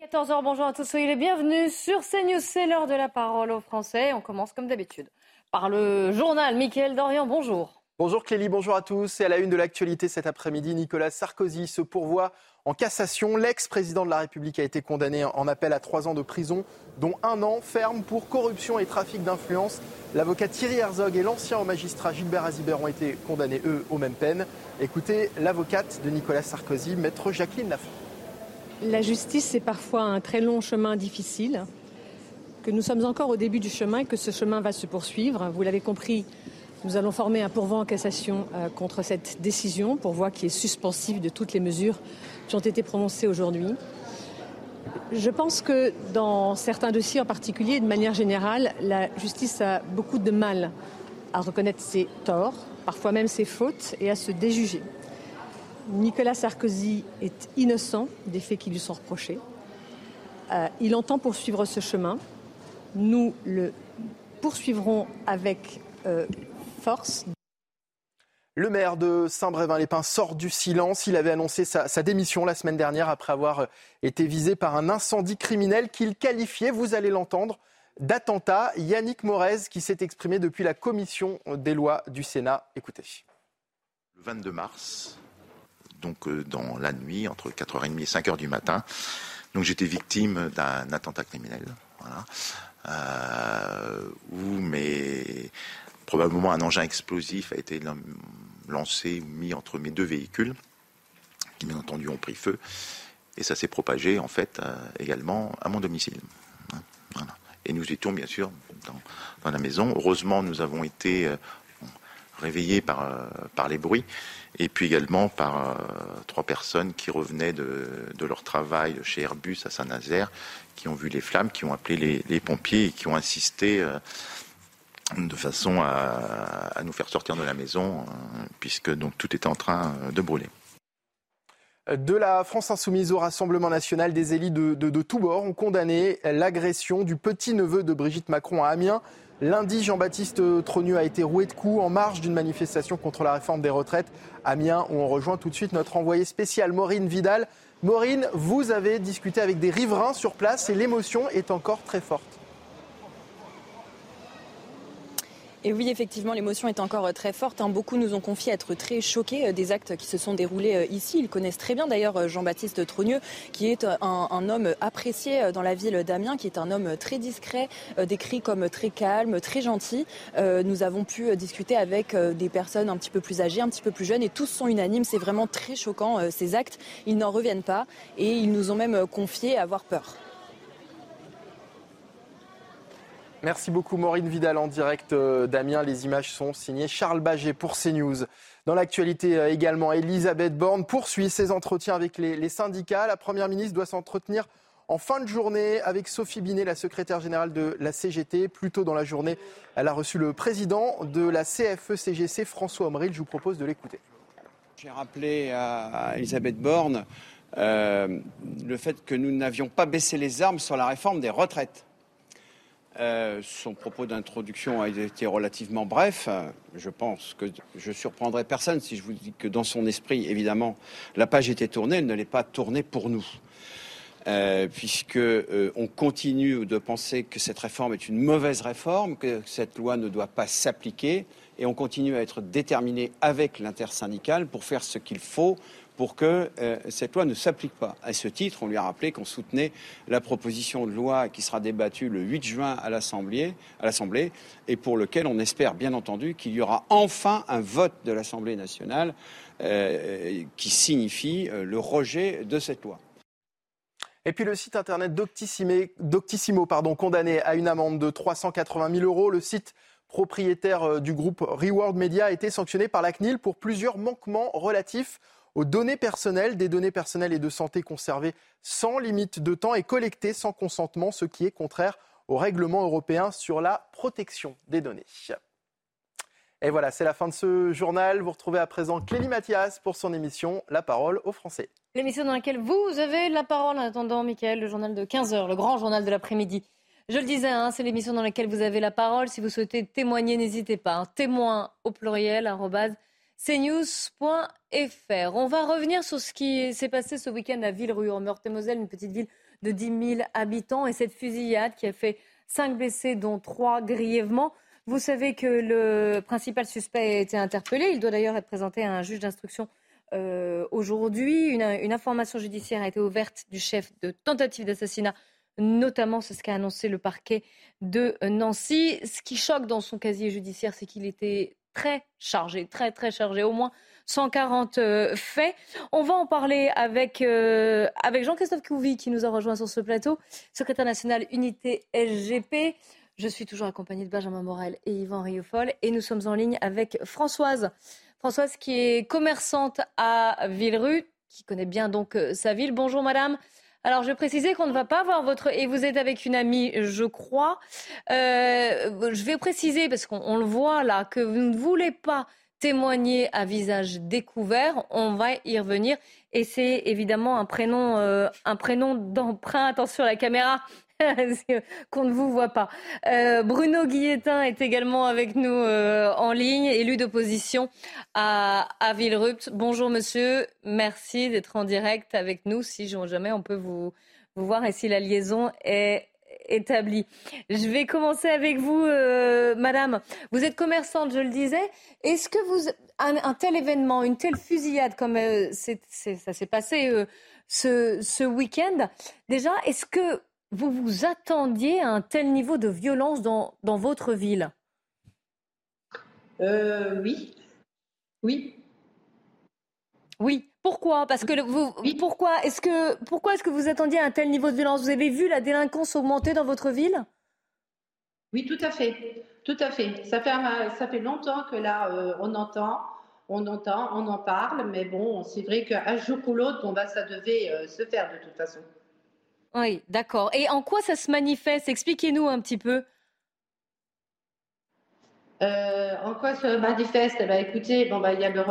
14h, bonjour à tous, soyez les bienvenus sur CNews, c'est l'heure de la parole aux Français. On commence comme d'habitude par le journal. Mickaël Dorian, bonjour. Bonjour Clélie, bonjour à tous. Et à la une de l'actualité cet après-midi, Nicolas Sarkozy se pourvoit en cassation. L'ex-président de la République a été condamné en appel à trois ans de prison, dont un an ferme pour corruption et trafic d'influence. L'avocat Thierry Herzog et l'ancien magistrat Gilbert Azibert ont été condamnés, eux, aux mêmes peines. Écoutez l'avocate de Nicolas Sarkozy, maître Jacqueline Lafont. La justice, c'est parfois un très long chemin difficile, que nous sommes encore au début du chemin et que ce chemin va se poursuivre. Vous l'avez compris, nous allons former un pourvoi en cassation euh, contre cette décision, pourvoi qui est suspensive de toutes les mesures qui ont été prononcées aujourd'hui. Je pense que dans certains dossiers en particulier, de manière générale, la justice a beaucoup de mal à reconnaître ses torts, parfois même ses fautes, et à se déjuger. Nicolas Sarkozy est innocent des faits qui lui sont reprochés. Euh, il entend poursuivre ce chemin. Nous le poursuivrons avec euh, force. Le maire de Saint-Brévin-les-Pins sort du silence. Il avait annoncé sa, sa, démission la semaine dernière après avoir été visé par un incendie criminel qu'il qualifiait, vous allez l'entendre, d'attentat. Yannick Morez qui s'est exprimé depuis la commission des lois du Sénat. Écoutez. Le 22 mars, donc euh, dans la nuit, entre 4h30 et 5h du matin. Donc j'étais victime d'un attentat criminel, euh, où probablement un engin explosif a été lancé ou mis entre mes deux véhicules, qui bien entendu ont pris feu, et ça s'est propagé en fait euh, également à mon domicile. Voilà. Et nous étions bien sûr dans, la maison. Heureusement, nous avons été réveillés par les bruits et puis également par euh, trois personnes qui revenaient de, leur travail chez Airbus à Saint-Nazaire, qui ont vu les flammes, qui ont appelé les, pompiers et qui ont insisté euh, de façon à, nous faire sortir de la maison, euh, puisque donc tout était en train de brûler. De la France insoumise au Rassemblement national, des élites de tous bords ont condamné l'agression du petit-neveu de Brigitte Macron à Amiens. Lundi, Jean-Baptiste Trogneux a été roué de coups en marge d'une manifestation contre la réforme des retraites. Amiens, où on rejoint tout de suite notre envoyé spécial Maureen Vidal. Maureen, vous avez discuté avec des riverains sur place et l'émotion est encore très forte. Et oui, effectivement, l'émotion est encore très forte. Hein. Beaucoup nous ont confié être très choqués des actes qui se sont déroulés ici. Ils connaissent très bien d'ailleurs Jean-Baptiste Trogneux, qui est un, un, homme apprécié dans la ville d'Amiens, qui est un homme très discret, décrit comme très calme, très gentil. Nous avons pu discuter avec des personnes un petit peu plus âgées, un petit peu plus jeunes, et tous sont unanimes. C'est vraiment très choquant ces actes. Ils n'en reviennent pas et ils nous ont même confié avoir peur. Merci beaucoup Maureen Vidal en direct d'Amiens. Les images sont signées Charles Baget pour CNews. Dans l'actualité également, Elisabeth Borne poursuit ses entretiens avec les, syndicats. La Première ministre doit s'entretenir en fin de journée avec Sophie Binet, la secrétaire générale de la CGT. Plus tôt dans la journée, elle a reçu le président de la CFE-CGC, François Omril. Je vous propose de l'écouter. J'ai rappelé à Elisabeth Borne euh, le fait que nous n'avions pas baissé les armes sur la réforme des retraites. Euh, son propos d'introduction a été relativement bref. Je pense que je surprendrai personne si je vous dis que dans son esprit, évidemment, la page était tournée, elle ne l'est pas tournée pour nous. Euh, puisque euh, on continue de penser que cette réforme est une mauvaise réforme, que cette loi ne doit pas s'appliquer, et on continue à être déterminé avec l'intersyndicale pour faire ce qu'il faut pour que euh, cette loi ne s'applique pas. À ce titre, on lui a rappelé qu'on soutenait la proposition de loi qui sera débattue le 8 juin à l'Assemblée, et pour lequel on espère bien entendu qu'il y aura enfin un vote de l'Assemblée nationale euh, qui signifie euh, le rejet de cette loi. Et puis le site internet Doctissimo, pardon, condamné à une amende de 380 000 euros. Le site propriétaire du groupe Reward Media a été sanctionné par la CNIL pour plusieurs manquements relatifs aux données personnelles, des données personnelles et de santé conservées sans limite de temps et collectées sans consentement, ce qui est contraire au règlement européen sur la protection des données. Et voilà, c'est la fin de ce journal. Vous retrouvez à présent Clélie Mathias pour son émission La parole aux Français. L'émission dans laquelle vous avez la parole en attendant, Michael, le journal de 15h, le grand journal de l'après-midi. Je le disais, hein, c'est l'émission dans laquelle vous avez la parole. Si vous souhaitez témoigner, n'hésitez pas. Hein. Témoin au pluriel, arrobase cnews.fr. On va revenir sur ce qui s'est passé ce week-end à Villerue, en Meurthe-et-Moselle, une petite ville de 10 000 habitants, et cette fusillade qui a fait cinq blessés, dont trois grièvement. Vous savez que le principal suspect a été interpellé. Il doit d'ailleurs être présenté à un juge d'instruction euh, aujourd'hui. Une, une, information judiciaire a été ouverte du chef de tentative d'assassinat, notamment c'est ce qu'a annoncé le parquet de Nancy. Ce qui choque dans son casier judiciaire, c'est qu'il était très chargé, très très chargé, au moins 140 euh, faits. On va en parler avec, euh, avec Jean-Christophe Couvi qui nous a rejoint sur ce plateau, secrétaire national unité SGP. Je suis toujours accompagnée de Benjamin Morel et Yvan Riofol et nous sommes en ligne avec Françoise. Françoise qui est commerçante à Villerue, qui connaît bien donc euh, sa ville. Bonjour madame. Alors, je préciser qu'on ne va pas voir votre... Et vous êtes avec une amie, je crois. Euh, je vais préciser, parce qu'on le voit là, que vous ne voulez pas témoigner à visage découvert. On va y revenir. Et c'est évidemment un prénom, euh, un prénom d'emprunt. Attention à la caméra. qu'on ne vous voit pas. Euh, Bruno Guilletin est également avec nous euh, en ligne, élu d'opposition à, à Villerupt. Bonjour monsieur, merci d'être en direct avec nous. Si jamais on peut vous, voir et si la liaison est établie. Je vais commencer avec vous, euh, madame. Vous êtes commerçante, je le disais. Est-ce que vous, un, tel événement, une telle fusillade comme ça s'est passé ce week-end, déjà, est-ce que vous vous attendiez à un tel niveau de violence dans, dans votre ville? Euh, Oui. Oui. Oui. Pourquoi? Parce que vous, pourquoi est-ce que pourquoi est-ce que vous attendiez à un tel niveau de violence? Vous avez vu la délinquance augmenter dans votre ville? Oui, tout à fait, tout à fait. Ça fait ça fait longtemps que là euh, on entend, on entend, on en parle, mais bon, c'est vrai qu'un jour ou l'autre, bon bah ça devait euh, se faire de toute façon. Oui, d'accord. Et en quoi ça se manifeste? Expliquez-nous un petit peu. Euh, en quoi se manifeste? Ben, Écoutez, bon, bah, y a le,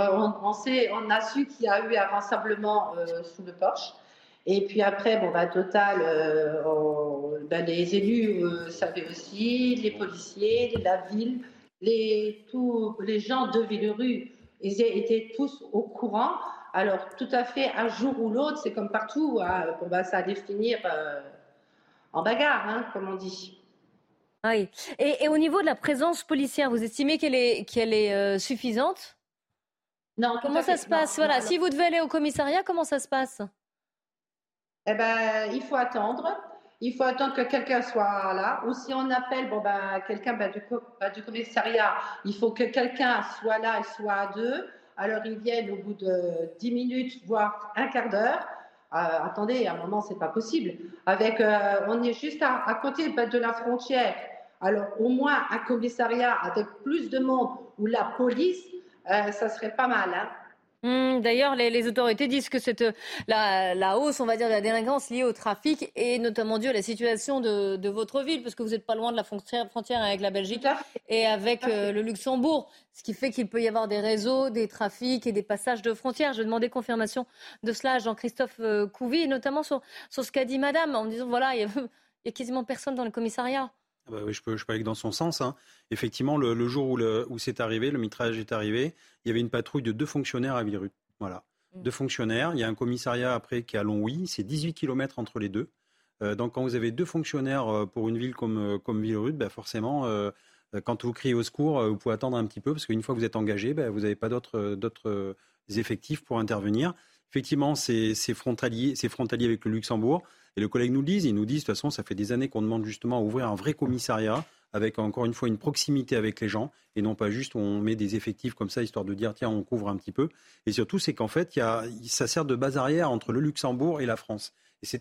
on, sait, on a su qu'il y a eu un rassemblement euh, sous le porche. Et puis après, bon, bah, total, euh, bah, les élus savaient aussi, les policiers, la ville, les, tous les gens de Villerue, ils étaient tous au courant. Alors, tout à fait, un jour ou l'autre, c'est comme partout, hein, ça allait finir euh, en bagarre, hein, comme on dit. Oui. Et, au niveau de la présence policière, vous estimez qu'elle est, qu'elle est euh, suffisante? Non. Comment ça se passe? Voilà. Si vous devez aller au commissariat, comment ça se passe? Eh ben, il faut attendre. Il faut attendre que quelqu'un soit là. Ou si on appelle, bon ben, quelqu'un ben, du, ben, du commissariat, il faut que quelqu'un soit là et soit à deux. Alors ils viennent au bout de 10 minutes, voire un quart d'heure. Euh, attendez, à un moment, c'est pas possible. Avec, euh, on est juste à, côté de la frontière. Alors, au moins un commissariat avec plus de monde ou la police, euh, ça serait pas mal. Hein. Mmh, d'ailleurs, les, autorités disent que cette, la, hausse, on va dire, de la délinquance liée au trafic est notamment due à la situation de, votre ville, parce que vous n'êtes pas loin de la frontière, avec la Belgique et avec euh, le Luxembourg, ce qui fait qu'il peut y avoir des réseaux, des trafics et des passages de frontières. Je demandais confirmation de cela à Jean-Christophe euh, Couvi, notamment sur, sur ce qu'a dit Madame, en disant voilà, il y, a quasiment personne dans le commissariat. Ah bah oui, je peux, je peux aller dans son sens. Hein. Effectivement, le, jour où, où c'est arrivé, le mitraillage est arrivé, il y avait une patrouille de deux fonctionnaires à Villerut. Voilà. Mm. Deux fonctionnaires. Il y a un commissariat après qui est à Longwy. C'est 18 km entre les deux. Euh, donc, quand vous avez deux fonctionnaires euh, pour une ville comme, euh, comme Villerut, ben forcément, quand vous criez au secours, vous pouvez attendre un petit peu parce qu'une fois que vous êtes engagé, ben, vous n'avez pas d'autres effectifs pour intervenir. Effectivement, c'est frontalier, frontalier avec le Luxembourg. Et le collègue nous le dit, il nous dit, de toute façon, ça fait des années qu'on demande justement à ouvrir un vrai commissariat avec encore une fois une proximité avec les gens et non pas juste on met des effectifs comme ça histoire de dire tiens on couvre un petit peu. Et surtout c'est qu'en fait y a, ça sert de base arrière entre le Luxembourg et la France.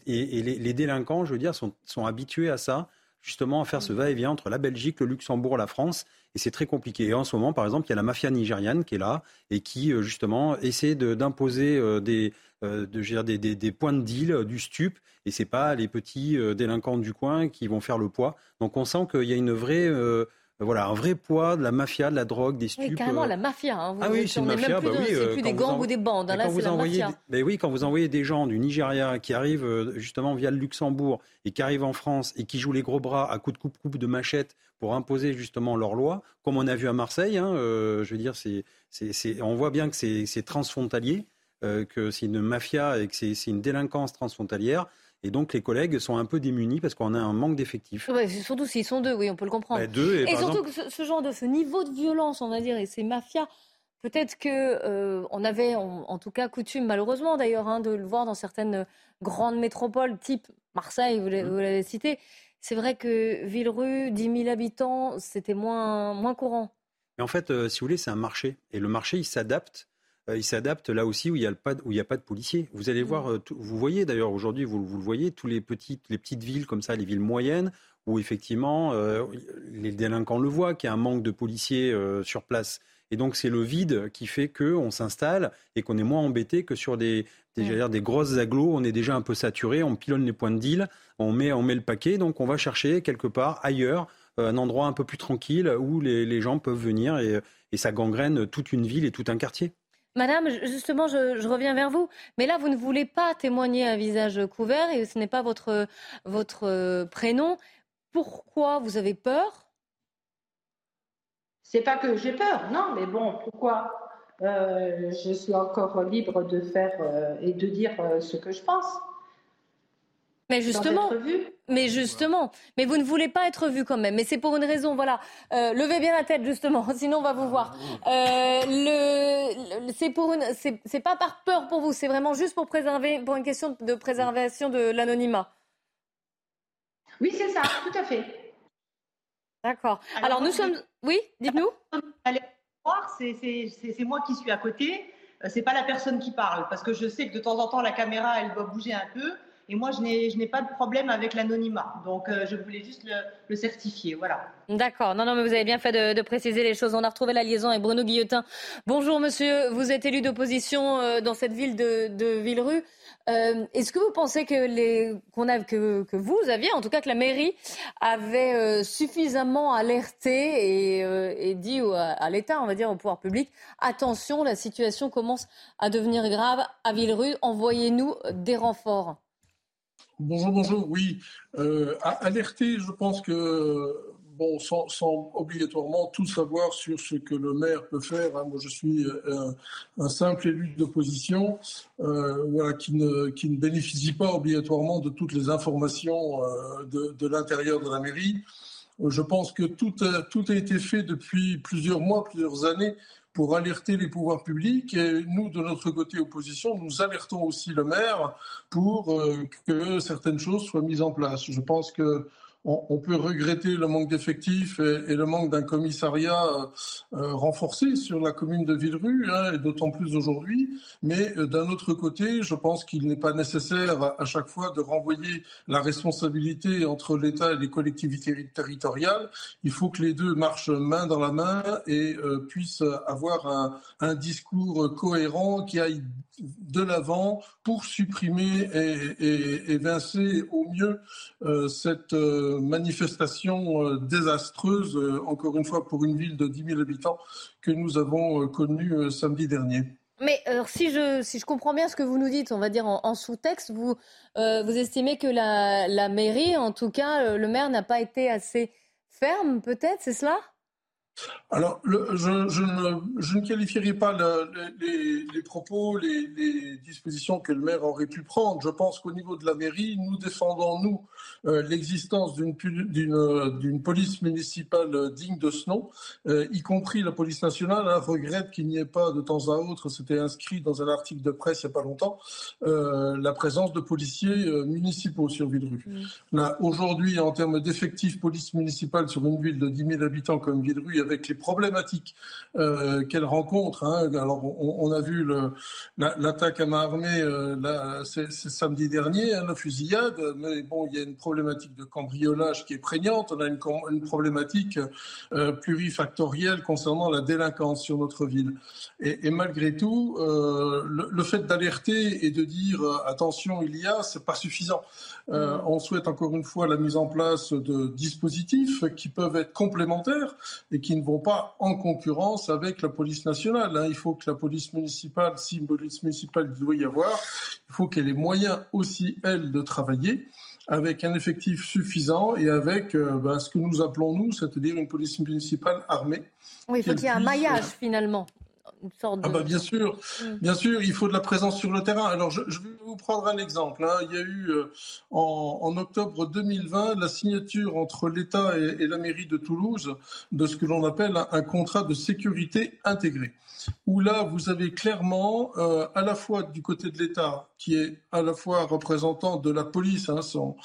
Et, et, les, les, délinquants, je veux dire, sont, sont habitués à ça justement à faire ce va-et-vient entre la Belgique, le Luxembourg, la France. Et c'est très compliqué. Et en ce moment, par exemple, il y a la mafia nigériane qui est là et qui, euh, justement, essaie d'imposer euh, des, euh, de, des, des, des, points de deal, du stup. Et c'est pas les petits délinquants du coin qui vont faire le poids. Donc on sent qu'il y a une vraie voilà, un vrai poids de la mafia, de la drogue, des stupes. Oui, carrément la mafia. Hein. ah oui, c'est une mafia. Bah oui, c'est plus des gangs ou des bandes. Hein, là, c'est la mafia. Mais oui, quand vous envoyez des gens du Nigeria qui arrivent justement via le Luxembourg et qui arrivent en France et qui jouent les gros bras à coups de coupe-coupe de machette pour imposer justement leurs lois, comme on a vu à Marseille, hein, je veux dire, c'est, on voit bien que c'est transfrontalier. Euh, que c'est une mafia et que c'est une délinquance transfrontalière. Et donc les collègues sont un peu démunis parce qu'on a un manque d'effectifs. surtout s'ils sont deux, oui, on peut le comprendre. Bah, deux et, surtout que ce, genre de ce niveau de violence, on va dire, et ces mafias, peut-être que euh, on avait, en tout cas, coutume, malheureusement d'ailleurs, hein, de le voir dans certaines grandes métropoles, type Marseille, vous mmh. l'avez cité. C'est vrai que Villerue, 10 000 habitants, c'était moins, moins courant. Mais en fait, euh, si vous voulez, c'est un marché. Et le marché, il s'adapte il s'adapte là aussi où il n'y a, pas de, a pas de policiers. Vous allez voir, euh, vous voyez d'ailleurs aujourd'hui, vous, le voyez, tous les petites, les petites villes comme ça, les villes moyennes, où effectivement euh, les délinquants le voient, qu'il y a un manque de policiers sur place. Et donc c'est le vide qui fait qu'on s'installe et qu'on est moins embêté que sur des, des, des grosses agglos. On est déjà un peu saturé, on pilonne les points de deal, on met, on met le paquet, donc on va chercher quelque part ailleurs un endroit un peu plus tranquille où les, gens peuvent venir et, et ça gangrène toute une ville et tout un quartier. Madame, justement, je, reviens vers vous. Mais là, vous ne voulez pas témoigner à visage couvert et ce n'est pas votre, euh, prénom. Pourquoi vous avez peur? C'est pas que j'ai peur, non, mais bon, pourquoi? Euh, Je suis encore libre de faire euh, et de dire ce que je pense. Mais justement, mais justement, mais vous ne voulez pas être vu quand même. Mais c'est pour une raison, voilà. Euh, levez bien la tête justement, sinon on va vous voir. Euh, le, c'est pour une, c'est pas par peur pour vous, c'est vraiment juste pour préserver, pour une question de préservation de l'anonymat. Oui, c'est ça, tout à fait. D'accord. Alors, nous sommes, oui, dites-nous. Allez voir, c'est moi qui suis à côté. Euh, c'est pas la personne qui parle, parce que je sais que de temps en temps la caméra, elle doit bouger un peu. Et moi, je n'ai pas de problème avec l'anonymat. Donc, euh, je voulais juste le, certifier. Voilà. D'accord. Non, non, mais vous avez bien fait de, préciser les choses. On a retrouvé la liaison avec Bruno Guillotin. Bonjour, monsieur. Vous êtes élu d'opposition euh, dans cette ville de, de Villerue. Euh, est-ce que vous pensez que, qu'on a, que, vous aviez, en tout cas que la mairie avait suffisamment alerté et, et dit à, l'État, on va dire au pouvoir public, attention, la situation commence à devenir grave à Villerue, envoyez-nous des renforts Bonjour, bonjour. Oui, euh, alerter, je pense que bon, sans, obligatoirement tout savoir sur ce que le maire peut faire. Hein. Moi, je suis euh, un, simple élu d'opposition, euh, voilà, qui ne, qui ne bénéficie pas obligatoirement de toutes les informations de, de l'intérieur de la mairie. Je pense que tout tout a été fait depuis plusieurs mois, plusieurs années pour alerter les pouvoirs publics. Et nous, de notre côté opposition, nous alertons aussi le maire pour euh, que certaines choses soient mises en place. Je pense que on, peut regretter le manque d'effectifs et, le manque d'un commissariat euh, euh, renforcé sur la commune de Villerue, hein, et d'autant plus aujourd'hui. Mais euh, d'un autre côté, je pense qu'il n'est pas nécessaire à, chaque fois de renvoyer la responsabilité entre l'État et les collectivités territoriales. Il faut que les deux marchent main dans la main et puissent avoir un, discours cohérent qui aille de l'avant pour supprimer et, évincer au mieux cette manifestation euh, désastreuse, encore une fois pour une ville de 10 000 habitants, que nous avons connue samedi dernier. Mais si, je, si je comprends bien ce que vous nous dites, on va dire en, sous-texte, vous, vous estimez que la, la mairie, en tout cas, le maire n'a pas été assez ferme, peut-être, c'est cela? Alors, je, ne, je, ne, qualifierai pas les, propos, les, dispositions que le maire aurait pu prendre. Je pense qu'au niveau de la mairie, nous défendons, nous, euh, l'existence d'une police municipale digne de ce nom, euh, y compris la police nationale, hein, regrette qu'il n'y ait pas de temps à autre, c'était inscrit dans un article de presse il n'y a pas longtemps, euh, la présence de policiers municipaux sur Villerue. Là, aujourd'hui, en termes d'effectifs police municipale sur une ville de 10 000 habitants comme Villerue, avec les problématiques euh, qu'elle rencontre. Hein. Alors, on, a vu l'attaque à main armée euh, c'est samedi dernier, hein, la fusillade, mais bon, il y a une problématique de cambriolage qui est prégnante. On a une, problématique euh, plurifactorielle concernant la délinquance sur notre ville. Et, et malgré tout, euh, le, le, fait d'alerter et de dire attention, il y a, c'est pas suffisant. Euh, on souhaite encore une fois la mise en place de dispositifs qui peuvent être complémentaires et qui ne vont pas en concurrence avec la police nationale. Hein. Il faut que la police municipale, si une police municipale doit y avoir, il faut qu'elle ait moyen aussi, elle, de travailler avec un effectif suffisant et avec euh, ben, ce que nous appelons, nous, c'est-à-dire une police municipale armée. Oui, il faut qu'il y ait un maillage, finalement. Ah bah bien sûr, mm. bien sûr, il faut de la présence sur le terrain. Alors je, vais vous prendre un exemple. Hein. Il y a eu euh, en, octobre 2020 la signature entre l'État et, la mairie de Toulouse de ce que l'on appelle un, contrat de sécurité intégré, où là vous avez clairement euh, à la fois du côté de l'État qui est à la fois représentant de la police, hein, sont,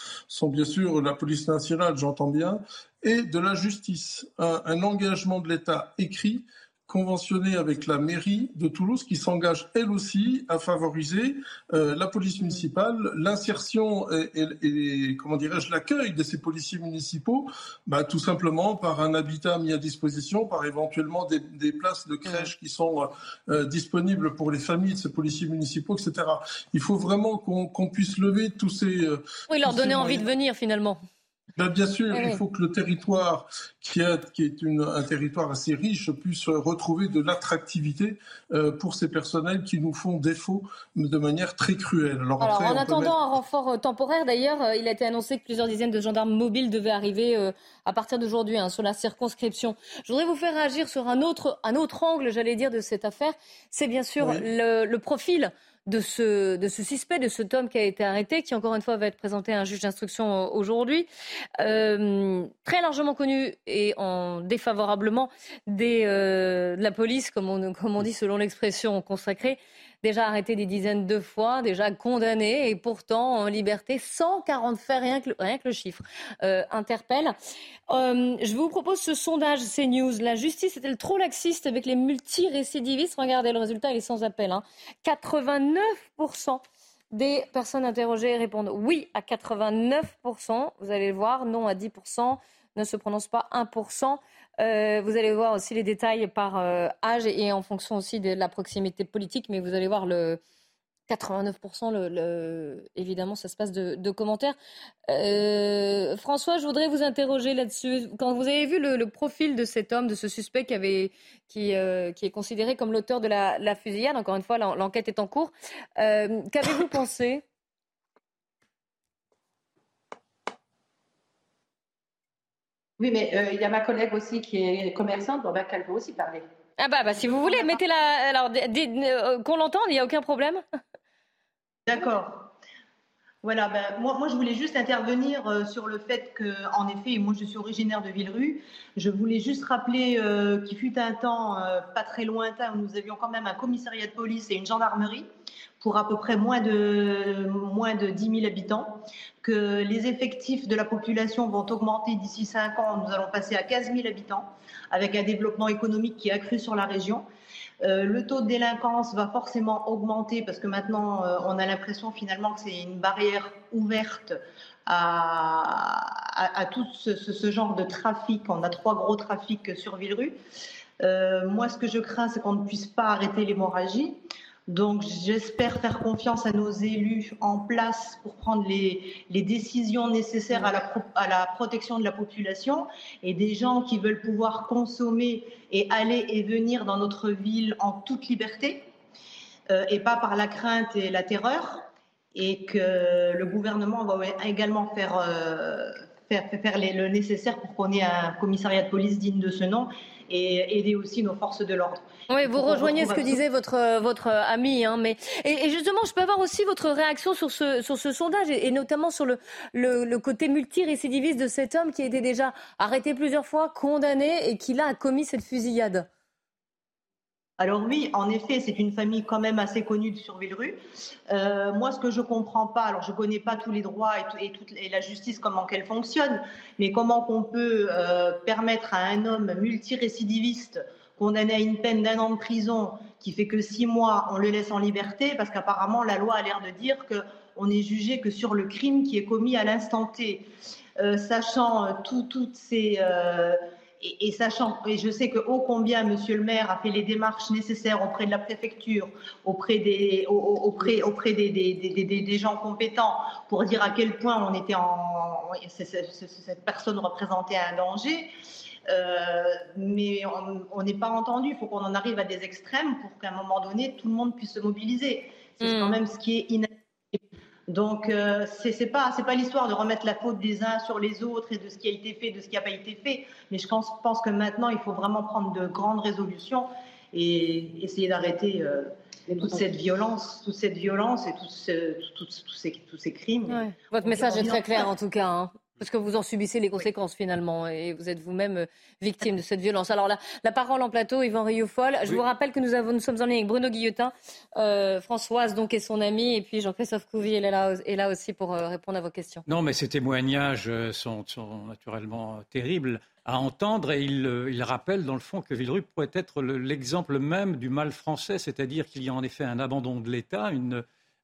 bien sûr la police nationale, j'entends bien, et de la justice, un engagement de l'État écrit conventionné avec la mairie de Toulouse qui s'engage elle aussi à favoriser euh, la police municipale, l'insertion et, comment dirais-je l'accueil de ces policiers municipaux, bah, tout simplement par un habitat mis à disposition, par éventuellement des, places de crèche qui sont euh, disponibles pour les familles de ces policiers municipaux, etc. Il faut vraiment qu'on puisse lever tous ces... Euh, oui, leur donner envie de venir finalement. Ben, bien sûr, il faut que le territoire, qui est, qui est un territoire assez riche, puisse retrouver de l'attractivité euh, pour ces personnels qui nous font défaut de manière très cruelle. Alors, en attendant un renfort euh, temporaire, d'ailleurs, euh, il a été annoncé que plusieurs dizaines de gendarmes mobiles devaient arriver à partir d'aujourd'hui hein, sur la circonscription. Je voudrais vous faire réagir sur un autre, un autre angle, j'allais dire, de cette affaire. C'est bien sûr le, le profil de ce, de ce suspect, de cet homme qui a été arrêté, qui encore une fois va être présenté à un juge d'instruction aujourd'hui, euh, très largement connu et en défavorablement euh, de la police, comme on, comme on dit selon l'expression consacrée déjà arrêté des dizaines de fois, déjà condamné et pourtant en liberté. 140 faits, rien que, rien que le chiffre euh, interpelle. Euh, je vous propose ce sondage CNews. La justice est-elle trop laxiste avec les multirécidivistes? Regardez, le résultat il est sans appel. Hein. 89% des personnes interrogées répondent oui à 89%. Vous allez le voir, non à 10%, ne se prononce pas 1%. Euh, vous allez voir aussi les détails par euh, âge et, en fonction aussi de la proximité politique, mais vous allez voir le 89%, le, évidemment, ça se passe de, commentaires. Euh, François, je voudrais vous interroger là-dessus. Quand vous avez vu le, profil de cet homme, de ce suspect qui, est considéré comme l'auteur de la, fusillade, encore une fois, l'enquête est en cours, qu'avez-vous pensé? Oui, mais euh, il y a ma collègue aussi qui est commerçante, bon, ben, qu'elle peut aussi parler. Ah bah, bah si vous voulez, mettez-la. Alors, euh, qu'on l'entende, il n'y a aucun problème. D'accord. Voilà, ben, moi, moi, je voulais juste intervenir euh, sur le fait que, en effet, moi je suis originaire de Villerue, je voulais juste rappeler qu'il fut un temps pas très lointain où nous avions quand même un commissariat de police et une gendarmerie pour à peu près moins de, moins de 10 000 habitants, que les effectifs de la population vont augmenter d'ici 5 ans, nous allons passer à 15 000 habitants, avec un développement économique qui est accru sur la région. Euh, le taux de délinquance va forcément augmenter parce que maintenant, euh, on a l'impression finalement que c'est une barrière ouverte à, à, tout ce, genre de trafic. On a trois gros trafics sur Villerue. Euh, moi, ce que je crains, c'est qu'on ne puisse pas arrêter l'hémorragie. Donc j'espère faire confiance à nos élus en place pour prendre les, décisions nécessaires à la, protection de la population et des gens qui veulent pouvoir consommer et aller et venir dans notre ville en toute liberté euh, et pas par la crainte et la terreur et que le gouvernement va également faire, euh, faire, faire le nécessaire pour qu'on ait un commissariat de police digne de ce nom et aider aussi nos forces de l'ordre. Oui, vous rejoignez ce que disait votre, votre ami. Hein, mais, et, justement, je peux avoir aussi votre réaction sur ce, sur ce sondage et, notamment sur le, le, le côté multirécidiviste de cet homme qui a été déjà arrêté plusieurs fois, condamné et qui là a commis cette fusillade. Alors oui, en effet, c'est une famille quand même assez connue sur Villerue. Euh, moi, ce que je comprends pas, alors je connais pas tous les droits et, la justice comment qu'elle fonctionne, mais comment qu'on peut euh, permettre à un homme multirécidiviste condamné à une peine d'un an de prison qui fait que six mois, on le laisse en liberté? Parce qu'apparemment la loi a l'air de dire qu'on est jugé que sur le crime qui est commis à l'instant T, euh, sachant toutes ces et, sachant, et je sais que ô combien Monsieur le maire a fait les démarches nécessaires auprès de la préfecture, auprès des, auprès, auprès des, des, des, des gens compétents pour dire à quel point on était en, cette personne représentait un danger. Euh, mais on n'est pas entendu. Il faut qu'on en arrive à des extrêmes pour qu'à un moment donné, tout le monde puisse se mobiliser. C'est quand hmm. même ce qui est inadmissible. Donc, euh, ce n'est pas, pas l'histoire de remettre la faute des uns sur les autres et de ce qui a été fait, de ce qui n'a pas été fait. Mais je pense, pense, que maintenant, il faut vraiment prendre de grandes résolutions et essayer d'arrêter euh, toute cette violence, toute cette violence et tous ces, tous ces crimes. Votre message est très clair, en tout cas. Hein. Parce que vous en subissez les conséquences finalement et vous êtes vous-même euh, victime de cette violence. Alors la, la parole en plateau, Yvan Rioufol. Je vous rappelle que nous, avons, nous sommes en ligne avec Bruno Guillotin, euh, Françoise donc et son ami, et puis Jean-Christophe Couvi est là, est là aussi pour euh, répondre à vos questions. Non, mais ces témoignages sont, sont naturellement terribles à entendre et il, il, rappelle dans le fond que Villerupt pourrait être l'exemple même du mal français, c'est-à-dire qu'il y a en effet un abandon de l'État,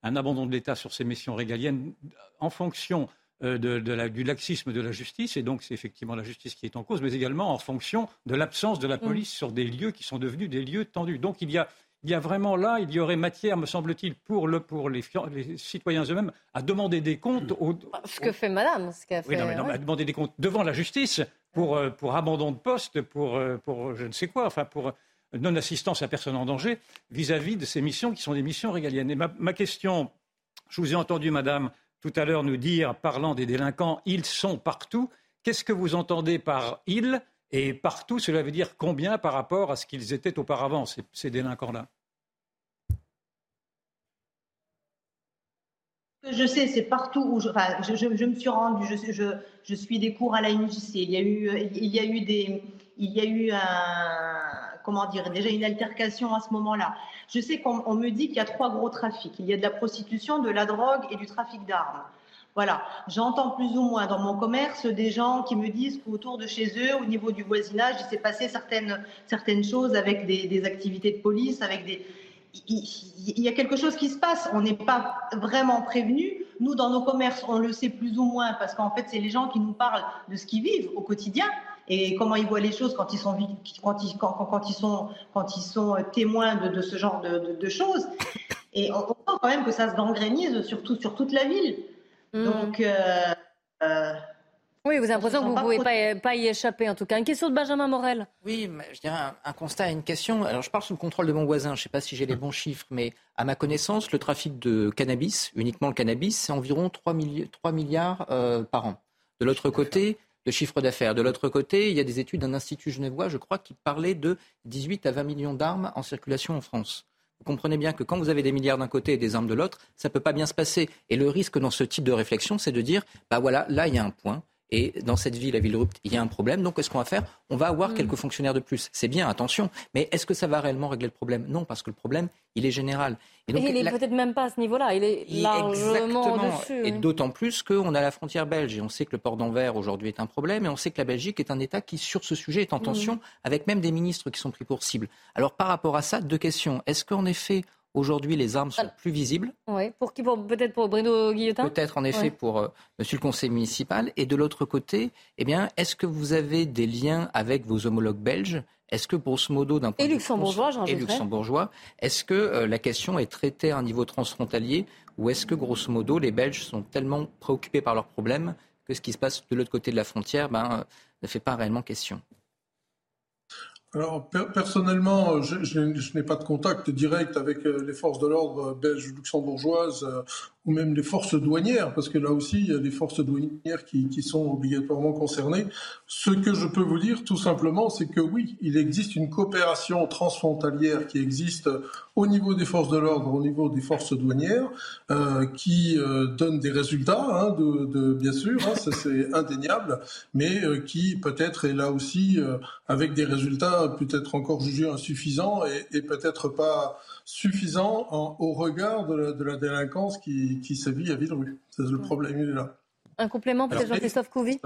un abandon de l'État sur ses missions régaliennes en fonction euh, du laxisme de la justice, et donc c'est effectivement la justice qui est en cause, mais également en fonction de l'absence de la mm. police sur des lieux qui sont devenus des lieux tendus. Donc il y a, il y a vraiment là, il y aurait matière, me semble-t-il, pour, le, pour les, les, citoyens eux-mêmes à demander des comptes. Au, ce que fait Madame, ce qu'a fait. Oui, non, mais non, à demander des comptes devant la justice pour, euh, pour abandon de poste, pour, euh, pour je ne sais quoi, enfin pour non-assistance à personne en danger vis-à-vis de ces missions qui sont des missions régaliennes. Et ma, ma question, je vous ai entendu, Madame, tout à l'heure nous dire, parlant des délinquants, ils sont partout. Qu'est-ce que vous entendez par ils Et partout, cela veut dire combien par rapport à ce qu'ils étaient auparavant, ces, délinquants-là? Je sais, c'est partout où je, me suis rendue, je, je, suis des cours à la MJC. Il y a eu, il y a eu, des, il y a eu un, comment dire, déjà une altercation à ce moment-là. Je sais qu'on me dit qu'il y a trois gros trafics. Il y a de la prostitution, de la drogue et du trafic d'armes. Voilà, j'entends plus ou moins dans mon commerce des gens qui me disent qu'autour de chez eux, au niveau du voisinage, il s'est passé certaines, certaines choses avec des, activités de police, avec des... Il, y a quelque chose qui se passe, on n'est pas vraiment prévenu. Nous, dans nos commerces, on le sait plus ou moins parce qu'en fait, c'est les gens qui nous parlent de ce qu'ils vivent au quotidien et comment ils voient les choses quand ils sont, quand ils, quand, quand ils sont, quand ils sont témoins de, de ce genre de, de, choses. Et on, sent quand même que ça se gangrénise surtout sur toute la ville. Mm. Donc. Euh, euh, oui, vous avez l'impression que vous ne pouvez pas, pas, y échapper, en tout cas. Une question de Benjamin Morel. Oui, je dirais un, constat et une question. Alors, je parle sous le contrôle de mon voisin. Je ne sais pas si j'ai les bons chiffres, mais à ma connaissance, le trafic de cannabis, uniquement le cannabis, c'est environ 3, 3 milliards euh, par an. De l'autre côté, de chiffre d'affaires. De l'autre côté, il y a des études d'un institut genevois, je crois, qui parlait de 18 à 20 millions d'armes en circulation en France. Vous comprenez bien que quand vous avez des milliards d'un côté et des armes de l'autre, ça ne peut pas bien se passer. Et le risque dans ce type de réflexion, c'est de dire, bah voilà, là, il y a un point. Et dans cette ville, la ville Rupt, il y a un problème. Donc, qu'est-ce qu'on va faire? On va avoir mm. quelques fonctionnaires de plus. C'est bien, attention. Mais est-ce que ça va réellement régler le problème? Non, parce que le problème, il est général. Et, donc, il est peut-être même pas à ce niveau-là. Il est largement dessus. Et d'autant plus qu'on a la frontière belge. Et on sait que le port d'Anvers, aujourd'hui, est un problème. Et on sait que la Belgique est un État qui, sur ce sujet, est en mm. tension, avec même des ministres qui sont pris pour cible. Alors, par rapport à ça, deux questions. Est-ce qu'en effet, Aujourd'hui, les armes sont plus visibles. Oui, pour qui Peut-être pour Bruno Guillotin Peut-être, en effet, pour euh, monsieur le conseil municipal. Et de l'autre côté, eh bien, est-ce que vous avez des liens avec vos homologues belges? Est-ce que, grosso modo, d'un point de vue luxembourgeois, et luxembourgeois, est-ce que euh, la question est traitée à un niveau transfrontalier ou est-ce que, grosso modo, les Belges sont tellement préoccupés par leurs problèmes que ce qui se passe de l'autre côté de la frontière ben, euh, ne fait pas réellement question? Alors personnellement, je, n'ai pas de contact direct avec euh, les forces de l'ordre belges luxembourgeoises euh, ou même les forces douanières, parce que là aussi, il y a des forces douanières qui, sont obligatoirement concernées. Ce que je peux vous dire, tout simplement, c'est que oui, il existe une coopération transfrontalière qui existe au niveau des forces de l'ordre, au niveau des forces douanières, euh, qui euh, donne des résultats, hein, bien sûr, hein, ça c'est indéniable, mais euh, qui peut-être est là aussi avec des résultats peut-être encore jugés insuffisants et peut-être pas suffisant en, au regard de la, de la délinquance qui, qui, sévit à Villerue. C'est le problème, il est là. Un complément, peut-être Jean-Christophe Couvi?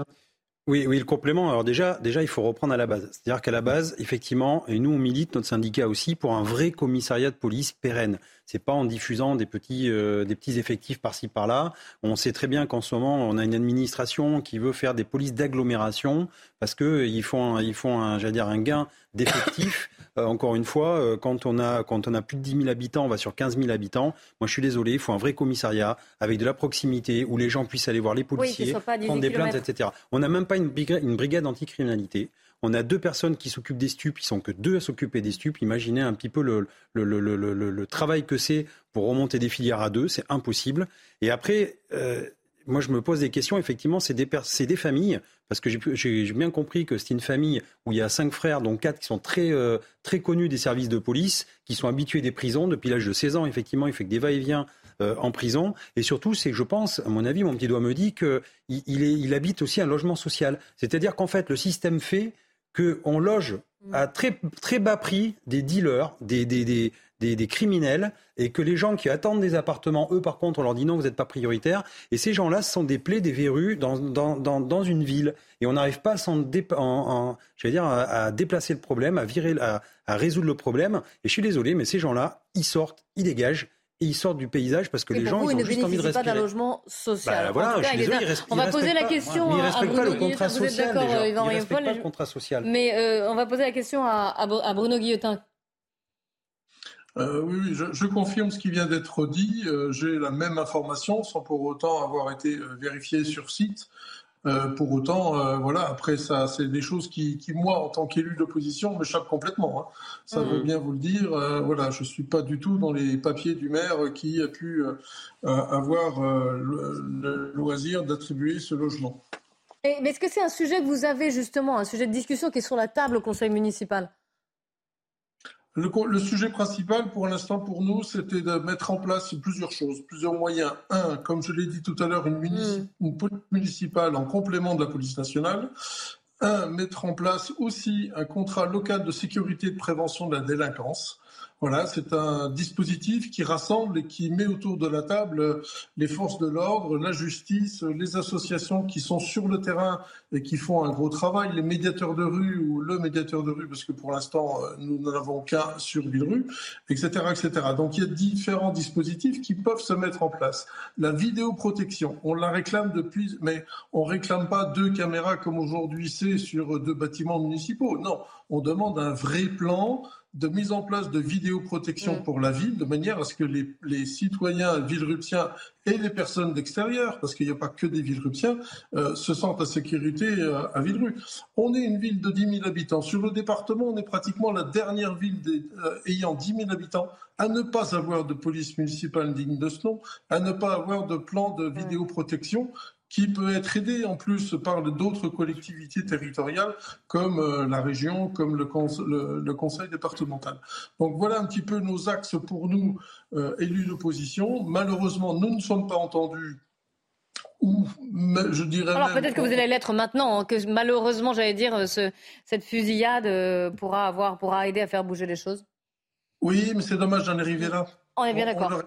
Oui, oui, le complément. Alors déjà, déjà, il faut reprendre à la base. C'est-à-dire qu'à la base, effectivement, et nous on milite, notre syndicat aussi, pour un vrai commissariat de police pérenne. C'est pas en diffusant des petits, euh, des petits effectifs par-ci par-là. On sait très bien qu'en ce moment, on a une administration qui veut faire des polices d'agglomération parce que ils font, ils font, un, j'allais dire, un gain d'effectifs. Euh, encore une fois, euh, quand on a quand on a plus de 10 000 habitants, on va sur 15 000 habitants. Moi, je suis désolé, il faut un vrai commissariat avec de la proximité où les gens puissent aller voir les policiers, prendre des plaintes, etc. On n'a même pas une brigade, une brigade anticriminalité. On a deux personnes qui s'occupent des stupes, ils sont que deux à s'occuper des stupes. Imaginez un petit peu le, le, le, le travail que c'est pour remonter des filières à deux, c'est impossible. Et après, euh, moi je me pose des questions, effectivement, c'est des, familles, parce que j'ai bien compris que c'est une famille où il y a cinq frères, dont quatre qui sont très, euh, très connus des services de police, qui sont habitués des prisons depuis l'âge de 16 ans, effectivement, il fait que des va-et-vient euh, en prison. Et surtout, c'est que je pense, à mon avis, mon petit doigt me dit qu'il il, habite aussi un logement social. C'est-à-dire qu'en fait, le système fait qu'on loge à très, très bas prix des dealers, des, des, criminels, et que les gens qui attendent des appartements, eux, par contre, on leur dit non, vous n'êtes pas prioritaire. Et ces gens-là, sont des plaies, des verrues dans, dans, dans, dans une ville. Et on n'arrive pas en, dire, à, à, déplacer le problème, à, virer, à, à résoudre le problème. Et je suis désolé, mais ces gens-là, ils sortent, ils dégagent, et ils sortent du paysage parce que les gens ils ont juste envie de respirer. pas d'un logement social. Bah, voilà, je suis désolé, on va poser la question à, respectent pas le contrat social déjà. Ils respectent pas le contrat social. Mais euh, on va poser la question à, à Bruno Guillotin. Euh, oui, oui je, je, confirme ce qui vient d'être dit. Euh, J'ai la même information sans pour autant avoir été euh, vérifié sur site. Euh, pour autant, euh, voilà, après, ça, c'est des choses qui, qui moi, en tant qu'élu d'opposition, m'échappent complètement. Hein. Ça mmh. veut bien vous le dire. Euh, voilà, je suis pas du tout dans les papiers du maire qui a pu avoir le, le, loisir d'attribuer ce logement. Et, mais est-ce que c'est un sujet que vous avez justement, un sujet de discussion qui est sur la table au conseil municipal? Le, le, sujet principal pour l'instant pour nous, c'était de mettre en place plusieurs choses, plusieurs moyens. Un, comme je l'ai dit tout à l'heure, une, mmh. une, police municipale en complément de la police nationale. Un, mettre en place aussi un contrat local de sécurité et de prévention de la délinquance. Voilà, c'est un dispositif qui rassemble et qui met autour de la table les forces de l'ordre, la justice, les associations qui sont sur le terrain et qui font un gros travail, les médiateurs de rue ou le médiateur de rue, parce que pour l'instant, nous n'en avons qu'un sur Villerue, etc., etc. Donc il y a différents dispositifs qui peuvent se mettre en place. La vidéoprotection, on la réclame depuis, mais on réclame pas deux caméras comme aujourd'hui c'est sur deux bâtiments municipaux. Non, on demande un vrai plan de mise en place de vidéoprotection pour la ville, de manière à ce que les, les citoyens villeruptiens et les personnes d'extérieur, parce qu'il n'y a pas que des villeruptiens, euh, se sentent en sécurité euh, à Villerue. On est une ville de 10 000 habitants. Sur le département, on est pratiquement la dernière ville des, euh, ayant 10 000 habitants à ne pas avoir de police municipale digne de ce nom, à ne pas avoir de plan de vidéoprotection qui peut être aidé en plus par d'autres collectivités territoriales comme euh, la région, comme le, le, le, conseil départemental. Donc voilà un petit peu nos axes pour nous, euh, élus d'opposition. Malheureusement, nous ne sommes pas entendus ou je dirais Alors peut-être que vous allez l'être maintenant, hein, que malheureusement, j'allais dire, euh, ce, cette fusillade pourra, avoir, pourra aider à faire bouger les choses. Oui, mais c'est dommage d'en arriver là. On est bien d'accord.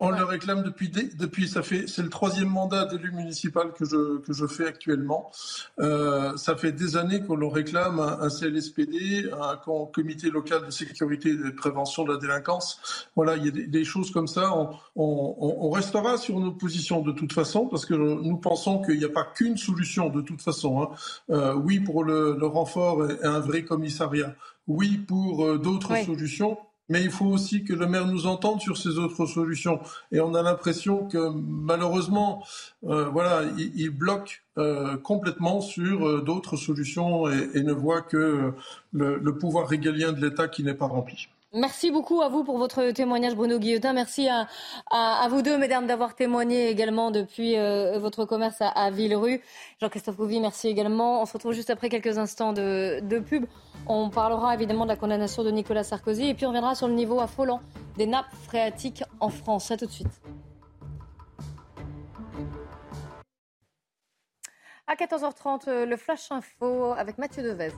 On le réclame depuis, depuis ça fait, c'est le troisième mandat d'élu municipal que je, que je fais actuellement. Euh, ça fait des années qu'on le réclame un, un, CLSPD, un comité local de sécurité et de prévention de la délinquance. Voilà, il y a des, des choses comme ça. On, on, on, restera sur nos positions de toute façon parce que nous pensons qu'il n'y a pas qu'une solution de toute façon. Hein. Euh, oui pour le, le, renfort et un vrai commissariat. Oui pour euh, d'autres oui. solutions mais il faut aussi que le maire nous entende sur ces autres solutions. Et on a l'impression que malheureusement, euh, voilà, il, bloque euh, complètement sur euh, d'autres solutions et, ne voit que le pouvoir régalien de l'État qui n'est pas rempli. Merci beaucoup à vous pour votre témoignage, Bruno Guillotin. Merci à, vous deux, mesdames, d'avoir témoigné également depuis euh, votre commerce à, à Villerue. Jean-Christophe Couvi, merci également. On se retrouve juste après quelques instants de, de, pub. On parlera évidemment de la condamnation de Nicolas Sarkozy et puis on reviendra sur le niveau affolant des nappes phréatiques en France. À tout de suite. À 14h30, le Flash Info avec Mathieu Devez.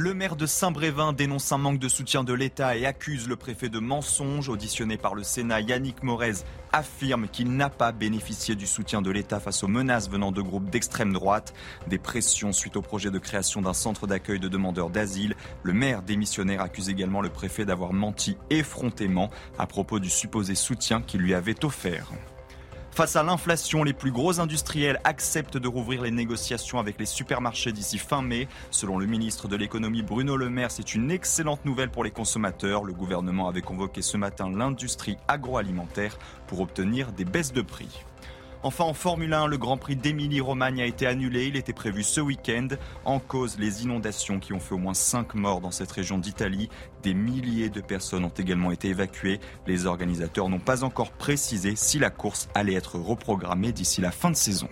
Le maire de Saint-Brévin dénonce un manque de soutien de l'État et accuse le préfet de mensonge. Auditionné par le Sénat, Yannick Morez affirme qu'il n'a pas bénéficié du soutien de l'État face aux menaces venant de groupes d'extrême droite. Des pressions suite au projet de création d'un centre d'accueil de demandeurs d'asile. Le maire démissionnaire accuse également le préfet d'avoir menti effrontément à propos du supposé soutien qu'il lui avait offert. Face à l'inflation, les plus gros industriels acceptent de rouvrir les négociations avec les supermarchés d'ici fin mai. Selon le ministre de l'économie Bruno Le Maire, c'est une excellente nouvelle pour les consommateurs. Le gouvernement avait convoqué ce matin l'industrie agroalimentaire pour obtenir des baisses de prix. Enfin, en Formule 1, le Grand Prix d'Émilie-Romagne a été annulé. Il était prévu ce week-end. En cause, les inondations qui ont fait au moins 5 morts dans cette région d'Italie. Des milliers de personnes ont également été évacuées. Les organisateurs n'ont pas encore précisé si la course allait être reprogrammée d'ici la fin de saison.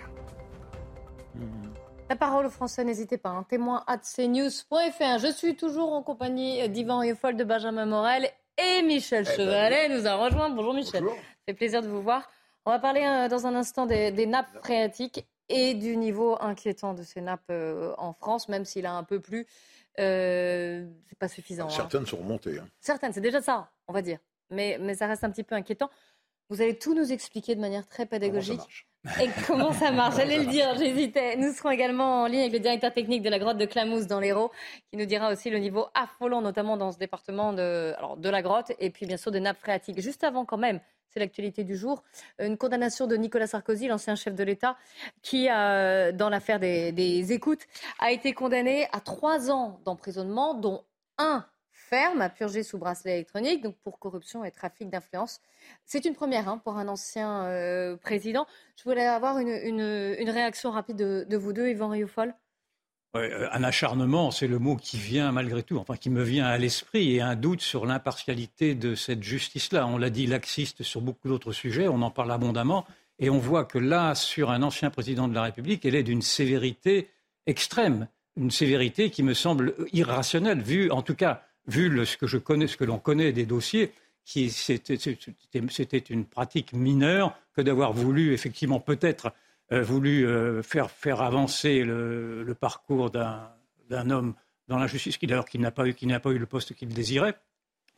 La parole aux Français, n'hésitez pas. Un témoin at cnews.fr. Je suis toujours en compagnie d'Yvan Rieffol, de Benjamin Morel et Michel eh ben Chevalet nous a rejoint. Bonjour Michel. Bonjour. fait plaisir de vous voir. On va parler euh, dans un instant des, nappes phréatiques et du niveau inquiétant de ces nappes euh, en France, même s'il a un peu plu. Euh, c'est pas suffisant. Hein. Certaines sont remontées. Hein. Certaines, c'est déjà ça, on va dire. Mais, mais ça reste un petit peu inquiétant. Vous allez tout nous expliquer de manière très pédagogique. et comment ça marche J'allais le dire, j'hésitais. Nous serons également en ligne avec le directeur technique de la grotte de Clamousse dans l'Hérault, qui nous dira aussi le niveau affolant, notamment dans ce département de, alors, de la grotte, et puis bien sûr des nappes phréatiques. Juste avant, quand même, c'est l'actualité du jour. Une condamnation de Nicolas Sarkozy, l'ancien chef de l'État, qui, euh, dans l'affaire des, écoutes, a été condamné à trois ans d'emprisonnement, dont un ferme à purger sous bracelet électronique, donc pour corruption et trafic d'influence. C'est une première hein, pour un ancien euh, président. Je voulais avoir une, réaction rapide de, vous deux, Yvan Rioufol. Euh, un acharnement, c'est le mot qui vient malgré tout, enfin qui me vient à l'esprit, et un doute sur l'impartialité de cette justice-là. On l'a dit laxiste sur beaucoup d'autres sujets, on en parle abondamment, et on voit que là, sur un ancien président de la République, elle est d'une sévérité extrême, une sévérité qui me semble irrationnelle, vu, en tout cas, vu ce que je connais, ce que l'on connaît des dossiers, qui c'était une pratique mineure que d'avoir voulu effectivement peut-être voulu euh, faire, faire avancer le, le parcours d'un homme dans la justice, qui d'ailleurs qui n'a pas, eu, pas eu le poste qu'il désirait.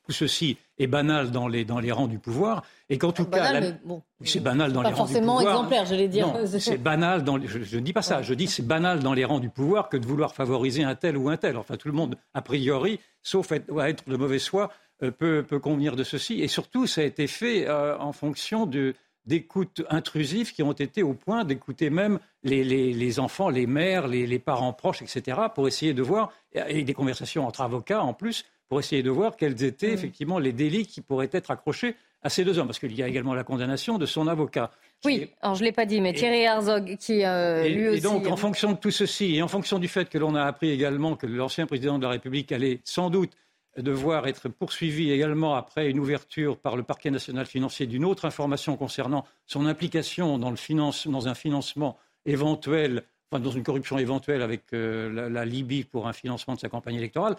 Tout ceci est banal dans les, dans les rangs du pouvoir. Et qu'en tout cas. c'est banal dans les rangs du pouvoir. forcément exemplaire, je dire. c'est banal dans. Je ne dis pas ça. Je dis c'est banal dans les rangs du pouvoir que de vouloir favoriser un tel ou un tel. Enfin, tout le monde, a priori, sauf être, être de mauvaise foi, euh, peut, peut convenir de ceci. Et surtout, ça a été fait en fonction de d'écoute intrusives qui ont été au point d'écouter même les, enfants, les mères, les, parents proches, etc., pour essayer de voir, et des conversations entre avocats en plus, pour essayer de voir quels étaient effectivement les délits qui pourraient être accrochés à ces deux hommes, parce qu'il y a également la condamnation de son avocat. Oui, alors je ne l'ai pas dit, mais Thierry Herzog, qui euh, lui aussi... Et donc, en fonction de tout ceci, et en fonction du fait que l'on a appris également que l'ancien président de la République allait sans doute devoir être poursuivi également après une ouverture par le parquet national financier d'une autre information concernant son implication dans, un financement éventuel, enfin dans une corruption éventuelle avec euh, la, Libye pour un financement de sa campagne électorale.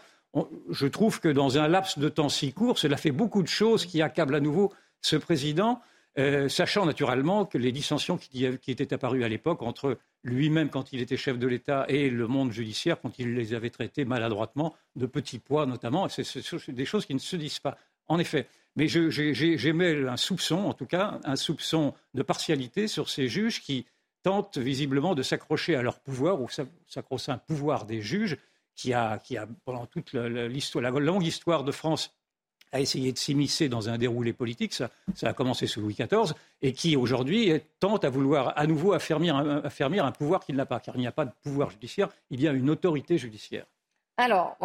je trouve que dans un laps de temps si court, cela fait beaucoup de choses qui accablent à nouveau ce président. Euh, sachant naturellement que les dissensions qui, étaient apparues à l'époque entre lui-même quand il était chef de l'État et le monde judiciaire quand il les avait traités maladroitement, de petits poids notamment, c'est des choses qui ne se disent pas. En effet, mais j'émets un soupçon, en tout cas, un soupçon de partialité sur ces juges qui tentent visiblement de s'accrocher à leur pouvoir ou s'accrocher à un pouvoir des juges qui a, qui a pendant toute la, la longue histoire de France a essayé de s'immiscer dans un déroulé politique, ça, a commencé sous Louis XIV, et qui aujourd'hui tente à vouloir à nouveau affermir un, affermir un pouvoir qu'il n'a pas, car il n'y a pas de pouvoir judiciaire, il y a une autorité judiciaire. Alors,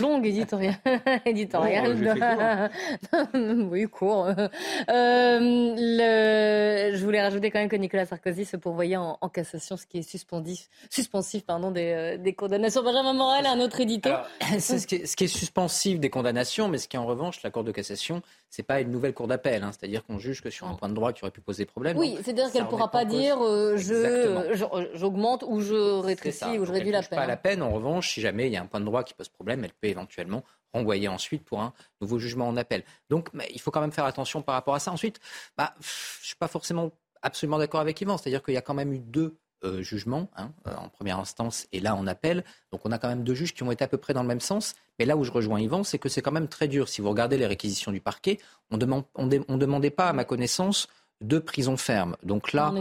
longue éditoriale. éditoriale. oui, court. Euh, le... Je voulais rajouter quand même que Nicolas Sarkozy se pourvoyait en, cassation, ce qui est suspensif, suspensif pardon, des, euh, des condamnations. Benjamin Morel, un autre édito. C'est ce, qui est, ce qui est suspensif des condamnations, mais ce qui est en revanche, la Cour de cassation, c'est pas une nouvelle cour d'appel. Hein. C'est-à-dire qu'on juge que sur un point de droit qui aurait pu poser problème. Oui, c'est-à-dire qu'elle ne pourra pas dire euh, je, j'augmente ou je rétrécis ou je réduis la peine. Pas la peine. En revanche, si jamais il y a un point de droit qui pose problème, elle peut éventuellement renvoyer ensuite pour un nouveau jugement en appel. Donc, il faut quand même faire attention par rapport à ça. Ensuite, bah, je ne suis pas forcément absolument d'accord avec Yvan. C'est-à-dire qu'il y a quand même eu deux euh, jugements hein, euh, en première instance et là en appel. Donc on a quand même deux juges qui ont été à peu près dans le même sens. Mais là où je rejoins Yvan, c'est que c'est quand même très dur. Si vous regardez les réquisitions du parquet, on ne demandait pas, à ma connaissance, de prison ferme. Donc là,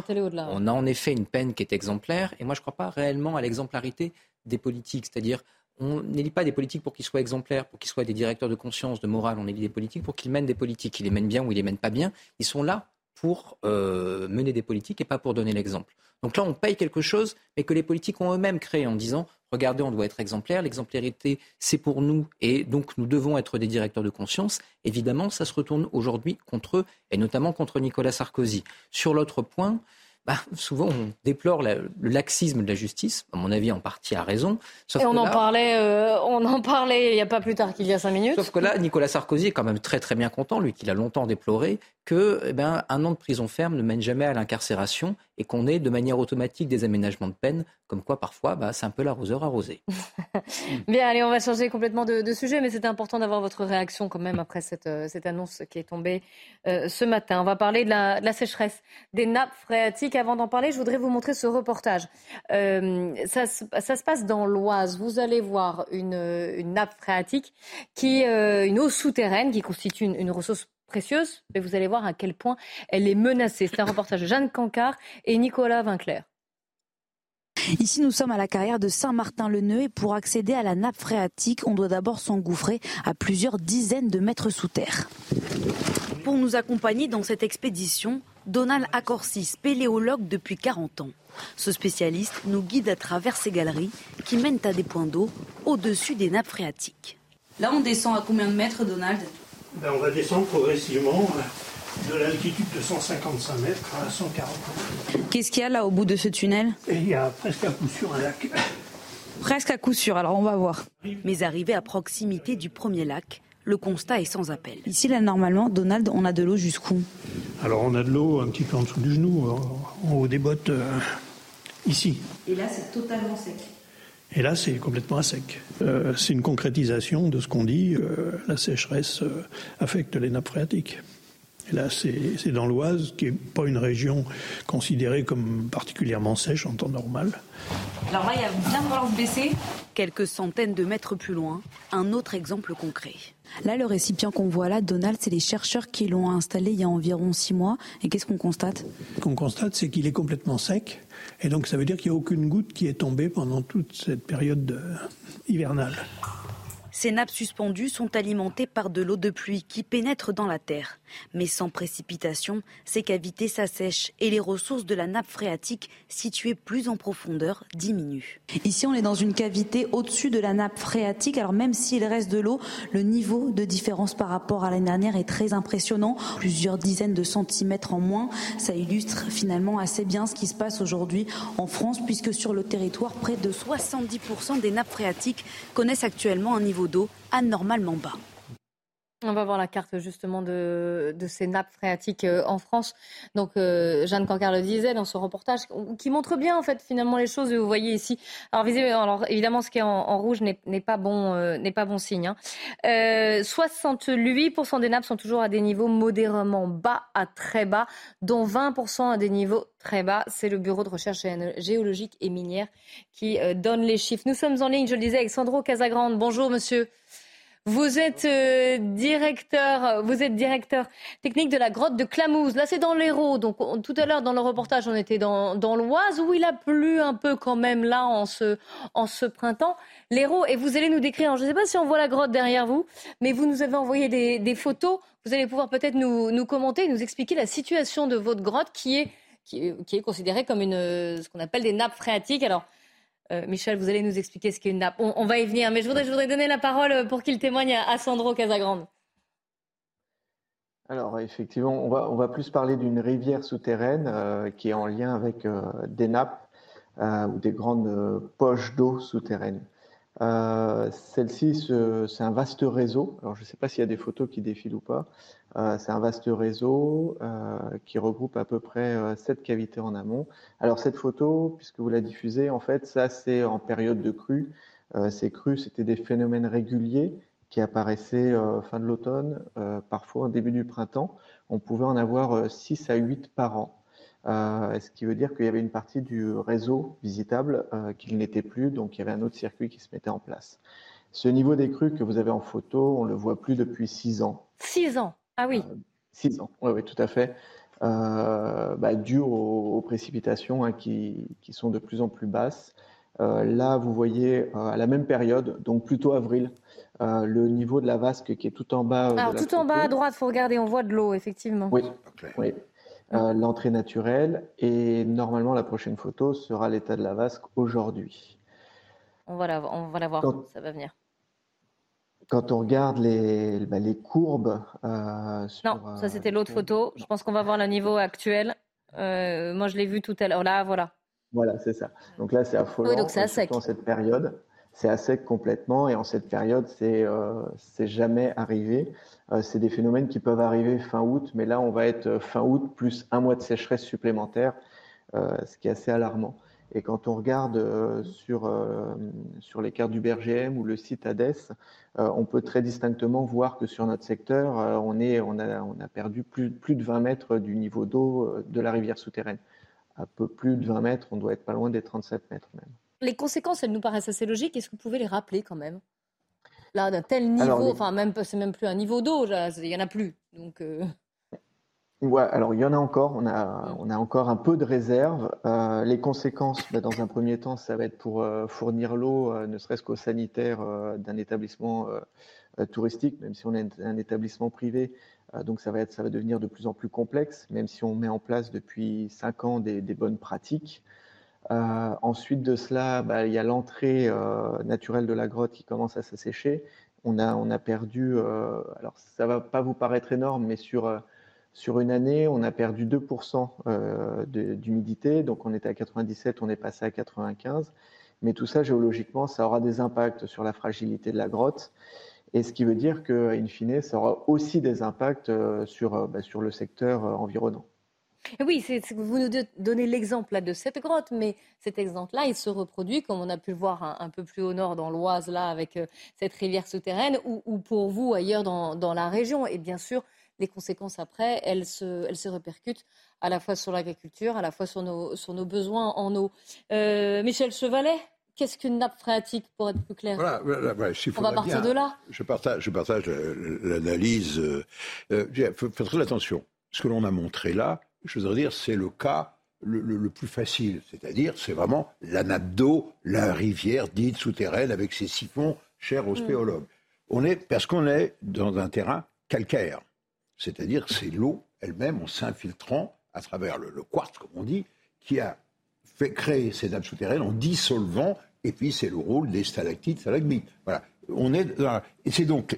on, a en effet une peine qui est exemplaire. Et moi, je ne crois pas réellement à l'exemplarité des politiques. C'est-à-dire, on n'élit pas des politiques pour qu'ils soient exemplaires, pour qu'ils soient des directeurs de conscience, de morale. On élit des politiques pour qu'ils mènent des politiques. Ils les mènent bien ou ils les mènent pas bien. Ils sont là pour euh, mener des politiques et pas pour donner l'exemple. Donc là, on paye quelque chose, mais que les politiques ont eux-mêmes créé en disant regardez, on doit être exemplaire, l'exemplarité, c'est pour nous, et donc nous devons être des directeurs de conscience. Évidemment, ça se retourne aujourd'hui contre eux, et notamment contre Nicolas Sarkozy. Sur l'autre point, bah, souvent on déplore le laxisme de la justice, à mon avis en partie à raison. et on, en parlait, euh, on en parlait il n'y a pas plus tard qu'il y a cinq minutes. Sauf que là, Nicolas Sarkozy est quand même très très bien content, lui qui l'a longtemps déploré, que eh ben, un an de prison ferme ne mène jamais à l'incarcération et qu'on ait de manière automatique des aménagements de peine, comme quoi parfois bah, c'est un peu l'arroseur arrosé. Bien, allez, on va changer complètement de, sujet, mais c'était important d'avoir votre réaction quand même après cette, euh, cette annonce qui est tombée euh, ce matin. On va parler de la, sécheresse des nappes phréatiques. Avant d'en parler, je voudrais vous montrer ce reportage. Euh, ça, se passe dans l'Oise. Vous allez voir une, nappe phréatique, qui, une eau souterraine qui constitue une ressource précieuse, mais vous allez voir à quel point elle est menacée. C'est un reportage de Jeanne Cancard et Nicolas Vinclair. Ici, nous sommes à la carrière de Saint-Martin-le-Neu et pour accéder à la nappe phréatique, on doit d'abord s'engouffrer à plusieurs dizaines de mètres sous terre. Pour nous accompagner dans cette expédition, Donald Accorsi, spéléologue depuis 40 ans. Ce spécialiste nous guide à travers ces galeries qui mènent à des points d'eau au-dessus des nappes phréatiques. Là, on descend à combien de mètres, Donald? Ben, on va descendre progressivement euh, de l'altitude de 155 mètres à 140 mètres. Qu'est-ce qu'il y a là au bout de ce tunnel? Il y a presque à coup sûr un lac. Presque à coup sûr, alors on va voir. Mais arrivé à proximité du premier lac, le constat est sans appel. Ici, là, normalement, Donald, on a de l'eau jusqu'où? Alors, on a de l'eau un petit peu en dessous du genou, en haut des bottes, euh, ici. Et là, c'est totalement sec. Et là, c'est complètement à sec. Euh, c'est une concrétisation de ce qu'on dit, euh, la sécheresse euh, affecte les nappes phréatiques. Et là, c'est dans l'Oise, qui n'est pas une région considérée comme particulièrement sèche en temps normal. Alors là, il y a bien falloir se baisser. Quelques centaines de mètres plus loin, un autre exemple concret. Là, le récipient qu'on voit là, Donald, c'est les chercheurs qui l'ont installé il y a environ six mois. Et qu'est-ce qu'on constate? Ce qu'on constate, c'est qu'il est complètement sec. Et donc, ça veut dire qu'il n'y a aucune goutte qui est tombée pendant toute cette période euh, hivernale. Ces nappes suspendues sont alimentées par de l'eau de pluie qui pénètre dans la terre. Mais sans précipitation, ces cavités s'assèchent et les ressources de la nappe phréatique située plus en profondeur diminuent. Ici, on est dans une cavité au-dessus de la nappe phréatique. Alors même s'il reste de l'eau, le niveau de différence par rapport à l'année dernière est très impressionnant. Plusieurs dizaines de centimètres en moins. Ça illustre finalement assez bien ce qui se passe aujourd'hui en France puisque sur le territoire, près de 70% des nappes phréatiques connaissent actuellement un niveau d'eau anormalement bas. On va voir la carte justement de, ces nappes phréatiques euh, en France. Donc euh, Jeanne Cancard le disait dans son reportage, qui montre bien en fait finalement les choses. Vous voyez ici. Alors, alors évidemment, ce qui est en, rouge n'est pas bon, euh, n'est pas bon signe. 68% hein. des nappes sont toujours à des niveaux modérément bas à très bas, dont 20% à des niveaux très bas. C'est le Bureau de recherche géologique et minière qui donne les chiffres. Nous sommes en ligne, je le disais, avec Sandro Casagrande. Bonjour, monsieur. Vous êtes euh, directeur, vous êtes directeur technique de la grotte de Clamouze. Là, c'est dans l'Hérault. Donc, tout à l'heure, dans le reportage, on était dans, dans l'Oise, où il a plu un peu quand même là en ce, en ce printemps. L'Hérault, et vous allez nous décrire, je ne sais pas si on voit la grotte derrière vous, mais vous nous avez envoyé des, des photos. Vous allez pouvoir peut-être nous, nous commenter, nous expliquer la situation de votre grotte qui est, qui est, qui est considérée comme une, ce qu'on appelle des nappes phréatiques. Alors, Michel, vous allez nous expliquer ce qu'est une nappe. On, va y venir, mais je voudrais, donner la parole pour qu'il témoigne à, Sandro Casagrande. Alors effectivement, on va, plus parler d'une rivière souterraine qui est en lien avec des nappes ou des grandes poches d'eau souterraines. Euh, celle-ci, c'est un vaste réseau. Alors, je ne sais pas s'il y a des photos qui défilent ou pas. Euh, c'est un vaste réseau euh, qui regroupe à peu près sept cavités en amont. Alors, cette photo, puisque vous la diffusez, en fait, ça, c'est en période de crue. ces crues, c'était des phénomènes réguliers qui apparaissaient fin de l'automne, parfois au début du printemps. On pouvait en avoir 6 à 8 par an. Euh, ce qui veut dire qu'il y avait une partie du réseau visitable euh, qui n'était plus, donc il y avait un autre circuit qui se mettait en place. Ce niveau des crues que vous avez en photo, on le voit plus depuis six ans. Six ans Ah oui. Euh, six ans, oui, oui, tout à fait. Bah, dû aux, précipitations hein, qui, qui, sont de plus en plus basses. là, vous voyez à la même période, donc plutôt avril, le niveau de la vasque qui est tout en bas. Alors, tout en bas à droite, il faut regarder, on voit de l'eau, effectivement. Oui, oui. Euh, l'entrée naturelle. Et normalement, la prochaine photo sera l'état de la vasque aujourd'hui. On va la, on va la voir, ça va venir. Quand on regarde les, bah, les courbes. Euh, non, ça c'était l'autre photo. Je pense qu'on va voir le niveau actuel. Euh, moi, je l'ai vu tout à l'heure. Là, voilà. Voilà, c'est ça. Donc là, c'est affolant. Oui, donc c'est à sec. Dans cette période, c'est à sec complètement. Et en cette période, c'est c'est jamais arrivé. Euh, c'est des phénomènes qui peuvent arriver fin août, mais là, on va être euh, fin août plus un mois de sécheresse supplémentaire, euh, ce qui est assez alarmant. Et quand on regarde sur, sur les cartes du BRGM ou le site ADES, on peut très distinctement voir que sur notre secteur, on, est, on, a, on a perdu plus, plus de 20 mètres du niveau d'eau de la rivière souterraine. Un peu plus de 20 mètres, on doit être pas loin des 37 mètres même. Les conséquences, elles nous paraissent assez logiques. Est-ce que vous pouvez les rappeler quand même? Là d'un tel niveau, enfin même c'est même plus un niveau d'eau, il y en a plus. Donc euh. Ouais, alors il y en a encore, on a, on a encore un peu de réserve. Euh, les conséquences, bah, dans un premier temps, ça va être pour euh, fournir l'eau, ne serait-ce qu'aux sanitaires d'un établissement touristique, même si on est un établissement privé. donc ça va, être, ça va devenir de plus en plus complexe, même si on met en place depuis cinq ans des, des bonnes pratiques. Euh, ensuite de cela, bah, il y a l'entrée euh, naturelle de la grotte qui commence à s'assécher. On a, on a perdu, euh, alors ça va pas vous paraître énorme, mais sur, sur une année, on a perdu 2% d'humidité. Donc on était à 97, on est passé à 95. Mais tout ça, géologiquement, ça aura des impacts sur la fragilité de la grotte. Et ce qui veut dire qu'in fine, ça aura aussi des impacts sur, bah, sur le secteur environnant. Oui, vous nous donnez l'exemple de cette grotte, mais cet exemple-là, il se reproduit, comme on a pu le voir un, peu plus au nord dans l'Oise, là, avec euh, cette rivière souterraine, ou, pour vous ailleurs dans, la région. Et bien sûr, les conséquences après, elles se, elles se répercutent à la fois sur l'agriculture, à la fois sur nos, sur nos besoins en eau. Euh, Michel Chevalet Qu'est-ce qu'une nappe phréatique, pour être plus clair? Voilà, On va partir de là. Je partage, je partage l'analyse. Euh, faut faire très attention. Ce que l'on a montré là, je voudrais dire, c'est le cas le, plus facile. C'est-à-dire, c'est vraiment la nappe d'eau, la rivière dite souterraine avec ses siphons chers aux mm. spéologues. On est, parce qu'on est dans un terrain calcaire. C'est-à-dire, c'est l'eau elle-même en s'infiltrant à travers le, quartz, comme on dit, qui a fait créer ces nappes souterraines en dissolvant, et puis c'est le rôle des stalactites, stalagmites. Voilà. On est et c'est donc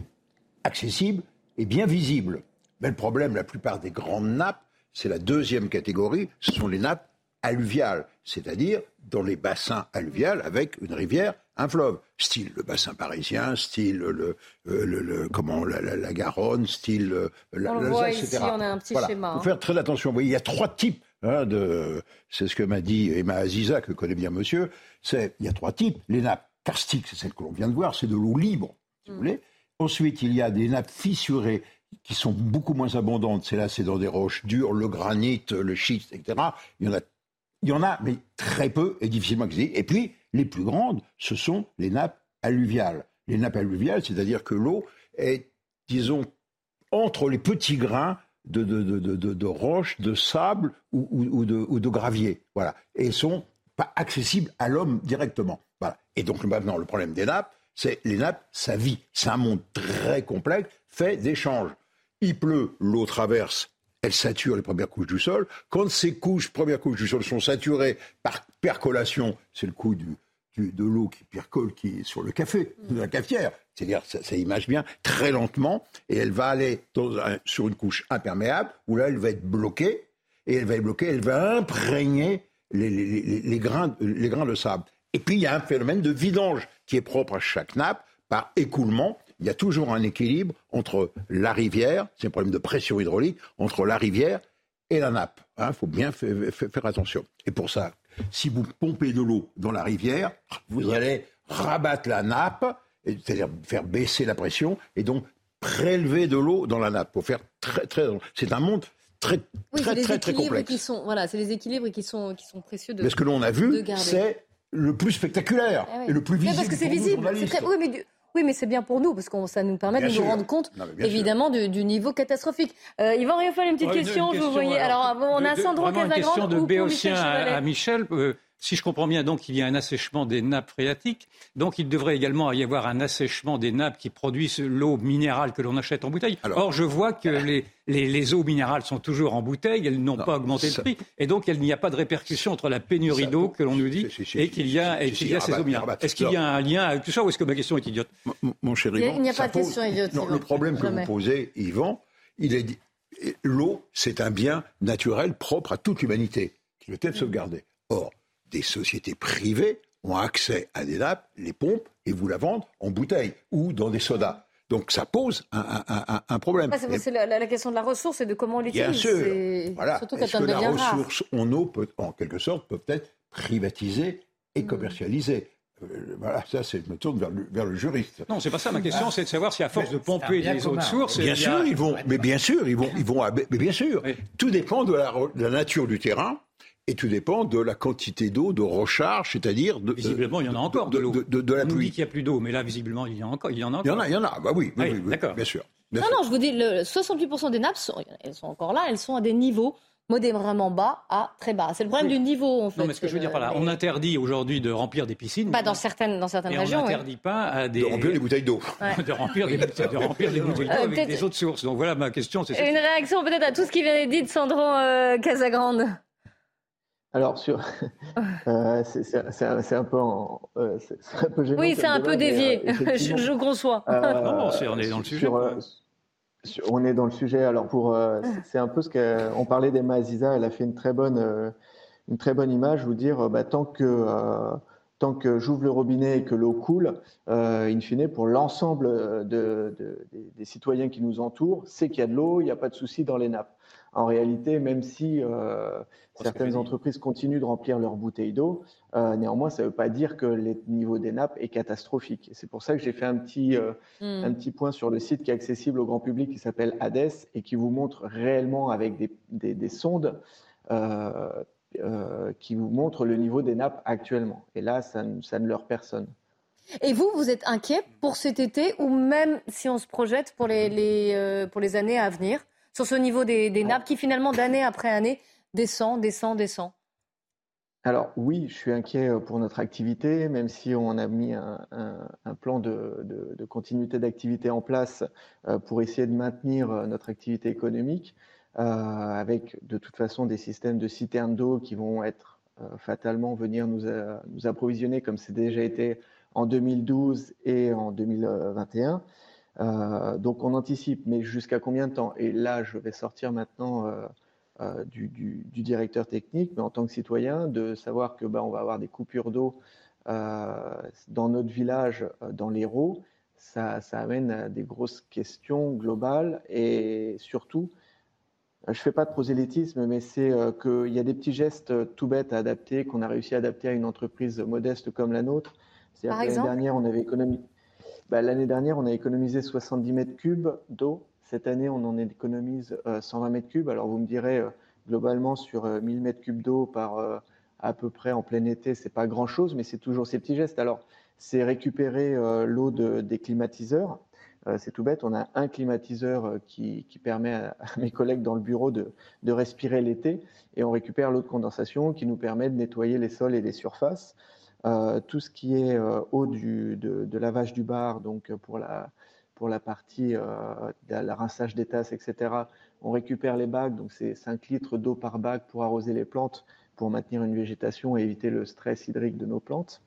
accessible et bien visible. Mais le problème, la plupart des grandes nappes, c'est la deuxième catégorie, ce sont les nappes alluviales, c'est-à-dire dans les bassins alluviales avec une rivière, un fleuve, style le bassin parisien, style le, euh, comment la, Garonne, style euh, la, on le voit ici, on a un petit schéma. Il faut hein. faire très attention. Vous voyez, il y a trois types hein, de. C'est ce que m'a dit Emma Aziza, que connaît bien monsieur. C'est il y a trois types. Les nappes karstiques, c'est celle que l'on vient de voir, c'est de l'eau libre, si vous mm. voulez. Ensuite, il y a des nappes fissurées qui sont beaucoup moins abondantes. C'est là, c'est dans des roches dures, le granit, le schiste, etc. Il y en a, il y en a, mais très peu et difficilement accessibles. Et puis, les plus grandes, ce sont les nappes alluviales. Les nappes alluviales, c'est-à-dire que l'eau est, disons, entre les petits grains de, de, de, de roches, de sable ou, ou, de, ou, de, gravier. Voilà. Et sont pas accessibles à l'homme directement. Voilà. Et donc maintenant, le problème des nappes, c'est les nappes, ça vit. C'est un monde très complexe, fait d'échanges. Il pleut, l'eau traverse, elle sature les premières couches du sol. Quand ces couches, premières couches du sol sont saturées par percolation, c'est le coup du, de l'eau qui percole qui, sur le café, de la cafetière. C'est-à-dire, ça, ça, image bien, très lentement, et elle va aller sur une couche imperméable, où là, elle va être bloquée, et elle va être bloquée, elle va imprégner les, les, grains, les grains de sable. Et puis, il y a un phénomène de vidange qui est propre à chaque nappe, par écoulement. Il y a toujours un équilibre entre la rivière, c'est un problème de pression hydraulique, entre la rivière et la nappe. Il hein, faut bien faire attention. Et pour ça, si vous pompez de l'eau dans la rivière, vous allez rabattre la nappe, c'est-à-dire faire baisser la pression, et donc prélever de l'eau dans la nappe. Pour faire très, très, c'est un monde très, très, très, très, complexe. Qui sont, voilà, c'est les équilibres qui sont, qui sont précieux de. Mais ce que l'on a vu, c'est le plus spectaculaire ah et le plus visible. parce que c'est visible. Oui, mais oui, mais c'est bien pour nous, parce que ça nous permet de nous rendre compte, évidemment, du, niveau catastrophique. Euh, Yvan Riofal, une petite question, je vous voyez. Alors, on a Sandro Casagrande. Une question de Béotien à, Michel. Euh, si je comprends bien, donc, il y a un assèchement des nappes phréatiques. Donc, il devrait également y avoir un assèchement des nappes qui produisent l'eau minérale que l'on achète en bouteille. Or, je vois que les, les, eaux minérales sont toujours en bouteille, elles n'ont pas augmenté le prix. Et donc, il n'y a pas de répercussion entre la pénurie d'eau que l'on nous dit et qu'il y a, et y a ces eaux minérales. Est-ce qu'il y a un lien avec tout ça ou est-ce que ma question est idiote? Mon cher Yvan, il n'y a pas de question idiote. Non, le problème que vous posez, Yvan, il est l'eau, c'est un bien naturel propre à toute l'humanité qui doit être sauvegardé. Or, des sociétés privées ont accès à des nappes, les pompes, et vous la vendent en bouteille ou dans des sodas. Donc ça pose un, problème. c'est la, question de la ressource et de comment on l'utilise. Bien sûr. Voilà. Est-ce que la ressource en eau, peut, en quelque sorte, peut être privatisée et mm. commercialisée? Euh, voilà, ça, c'est, me tourne vers le, juriste. Non, c'est pas ça ma question, c'est de savoir si à force de pomper les autres sources, bien sûr, ils vont, mais bien sûr, ils vont, ils vont, mais bien sûr, tout dépend de la, nature du terrain et tout dépend de la quantité d'eau de recharge, c'est-à-dire de visiblement il y en a encore de, l'eau. De, de, la pluie. On dit qu'il n'y a plus d'eau, mais là visiblement il y en a encore. Il y en a, encore. Il y en a, il y en a. Bah oui, oui, d'accord, bien sûr. non, non, je vous dis, le 68% des nappes, sont, elles sont encore là, elles sont à des niveaux modérément bas à très bas. C'est le problème du niveau, en fait. Non, mais ce que je veux dire par là, on interdit aujourd'hui de remplir des piscines. Pas dans certaines, dans certaines régions. On n'interdit pas à des... De remplir des bouteilles d'eau. de remplir des, de remplir des bouteilles d'eau avec des autres sources. Donc voilà ma question. C'est Une réaction peut-être à tout ce qui vient d'être dit de Sandro euh, Casagrande. Alors, sur... euh, c'est un, peu en... euh, un peu gênant. Oui, c'est un peu dévié, euh, je, je, conçois. Euh, non, on est dans le sujet. Euh, sur, on est dans le sujet. Alors, pour, c'est un peu ce qu'on parlait d'Emma Aziza, elle a fait une très bonne, une très bonne image, vous dire, bah, tant que tant que j'ouvre le robinet et que l'eau coule, euh, in fine, pour l'ensemble de, de, des, citoyens qui nous entourent, c'est qu'il y a de l'eau, il n'y a pas de souci dans les nappes. En réalité, même si euh, certaines entreprises continuent de remplir leurs bouteilles d'eau, euh, néanmoins, ça ne veut pas dire que le niveau des nappes est catastrophique. C'est pour ça que j'ai fait un petit, euh, hmm. un petit point sur le site qui est accessible au grand public qui s'appelle Hades et qui vous montre réellement avec des, des, des sondes euh, euh, qui vous montre le niveau des nappes actuellement. Et là, ça, ça ne leur personne. Et vous, vous êtes inquiet pour cet été ou même si on se projette pour les, les euh, pour les années à venir? Sur ce niveau des, des nappes qui finalement d'année après année descend, descend, descend alors oui, je suis inquiet euh, pour notre activité, même si on a mis un, un, un plan de, de, de continuité d'activité en place pour essayer de maintenir notre activité économique. Euh, avec de toute façon des systèmes de citernes d'eau qui vont être euh, fatalement venir nous, euh, nous approvisionner comme c'est déjà été en 2012 et en 2021. Euh, donc on anticipe, mais jusqu'à combien de temps? Et là, je vais sortir maintenant euh, euh, du, du, du, directeur technique, mais en tant que citoyen, de savoir que bah, on va avoir des coupures d'eau dans notre village, dans l'Hérault. Ça, ça amène à des grosses questions globales et surtout je ne fais pas de prosélytisme, mais c'est qu'il y a des petits gestes tout bêtes à adapter, qu'on a réussi à adapter à une entreprise modeste comme la nôtre. Exemple L'année dernière, on avait économisé, bah, l'année dernière, on a économisé 70 mètres cubes d'eau. Cette année, on en économise 120 euh, mètres cubes. Alors, vous me direz, globalement, sur 1000 mètres cubes d'eau par à peu près en plein été, c'est pas grand-chose, mais c'est toujours ces petits gestes. Alors, c'est récupérer l'eau de, des climatiseurs euh, c'est tout bête, on a un climatiseur euh, qui, permet à, mes collègues dans le bureau de, respirer l'été et on récupère l'eau de condensation qui nous permet de nettoyer les sols et les surfaces. Euh, tout ce qui est eau du, de, lavage du bar, donc pour la, pour la partie de la rinçage des tasses, etc., on récupère les bacs, donc c'est 5 litres d'eau par bac pour arroser les plantes, pour maintenir une végétation et éviter le stress hydrique de nos plantes.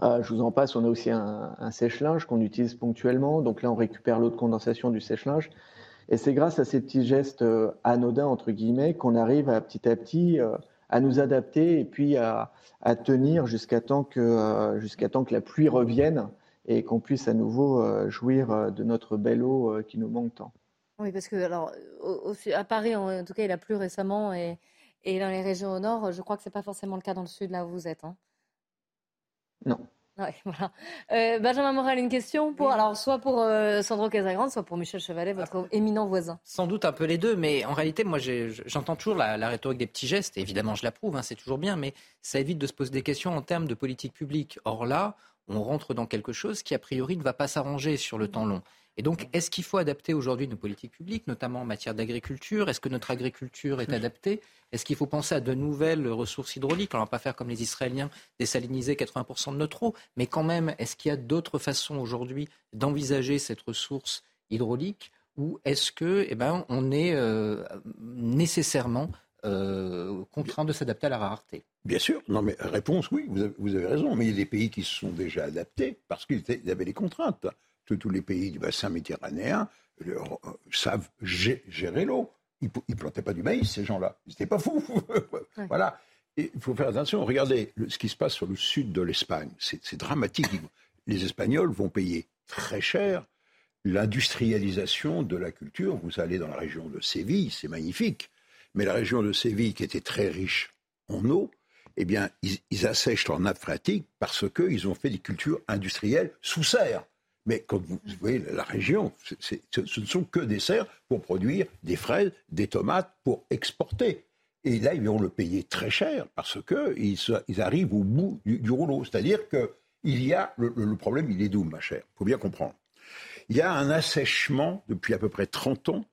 je vous en passe, on a aussi un, un sèche-linge qu'on utilise ponctuellement. Donc là, on récupère l'eau de condensation du sèche-linge. Et c'est grâce à ces petits gestes anodins, entre guillemets, qu'on arrive à petit à petit à nous adapter et puis à, tenir jusqu'à temps, que, jusqu'à temps que la pluie revienne et qu'on puisse à nouveau jouir de notre belle eau qui nous manque tant. Oui, parce que alors, à Paris, en, tout cas, il a plu récemment et, et dans les régions au nord, je crois que ce n'est pas forcément le cas dans le sud, là où vous êtes. Hein? Non. Ouais, voilà. Euh, Benjamin Morel, une question pour, alors, soit pour euh, Sandro Casagrande, soit pour Michel Chevalet, votre éminent voisin. Sans doute un peu les deux, mais en réalité, moi, j'entends toujours la, rhétorique des petits gestes, et évidemment, je l'approuve, hein, c'est toujours bien, mais ça évite de se poser des questions en termes de politique publique. Or là, on rentre dans quelque chose qui, a priori, ne va pas s'arranger sur le temps long. Et donc, est-ce qu'il faut adapter aujourd'hui nos politiques publiques, notamment en matière d'agriculture? Est-ce que notre agriculture est adaptée? Est-ce qu'il faut penser à de nouvelles ressources hydrauliques? On ne va pas faire comme les Israéliens, désaliniser 80% de notre eau, mais quand même, est-ce qu'il y a d'autres façons aujourd'hui d'envisager cette ressource hydraulique? Ou est-ce que, eh ben, on est euh, nécessairement euh, contraint de s'adapter à la rareté? Bien sûr, non mais réponse oui, vous avez, raison, mais il y a des pays qui se sont déjà adaptés parce qu'ils avaient les contraintes tous les pays du bassin méditerranéen euh, savent gérer l'eau. Ils ne plantaient pas du maïs, ces gens-là. Ils n'étaient pas fous. Voilà. il faut faire attention. Regardez ce qui se passe sur le sud de l'Espagne. C'est dramatique. Les Espagnols vont payer très cher l'industrialisation de la culture. Vous allez dans la région de Séville, c'est magnifique. Mais la région de Séville, qui était très riche en eau, eh bien, ils, ils assèchent leur nappe phréatique parce qu'ils ont fait des cultures industrielles sous serre. Mais quand vous, voyez la région, ce ne sont que des serres pour produire des fraises, des tomates pour exporter. Et là, ils vont le payer très cher parce qu'ils ils arrivent au bout du, rouleau. C'est-à-dire que il y a le, problème, il est doux, ma chère. Il faut bien comprendre. Il y a un assèchement depuis à peu près 30 ans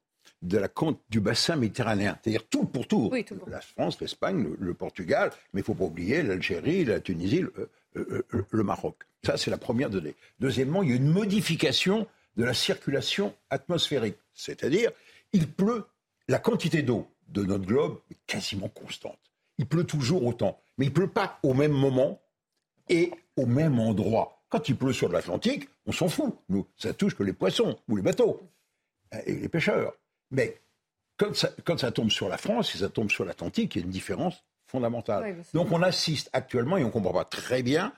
de la côte du bassin méditerranéen, c'est-à-dire tout pour tout. La France, l'Espagne, le, Portugal, mais il ne faut pas oublier l'Algérie, la Tunisie, le, euh, euh, le Maroc. Ça, c'est la première donnée. Deuxièmement, il y a une modification de la circulation atmosphérique. C'est-à-dire, il pleut, la quantité d'eau de notre globe est quasiment constante. Il pleut toujours autant. Mais il ne pleut pas au même moment et au même endroit. Quand il pleut sur l'Atlantique, on s'en fout. Nous, ça touche que les poissons ou les bateaux euh, et les pêcheurs. Mais quand ça, quand ça tombe sur la France et ça tombe sur l'Atlantique, il y a une différence fondamentale. Donc on assiste actuellement, et on ne comprend pas très bien,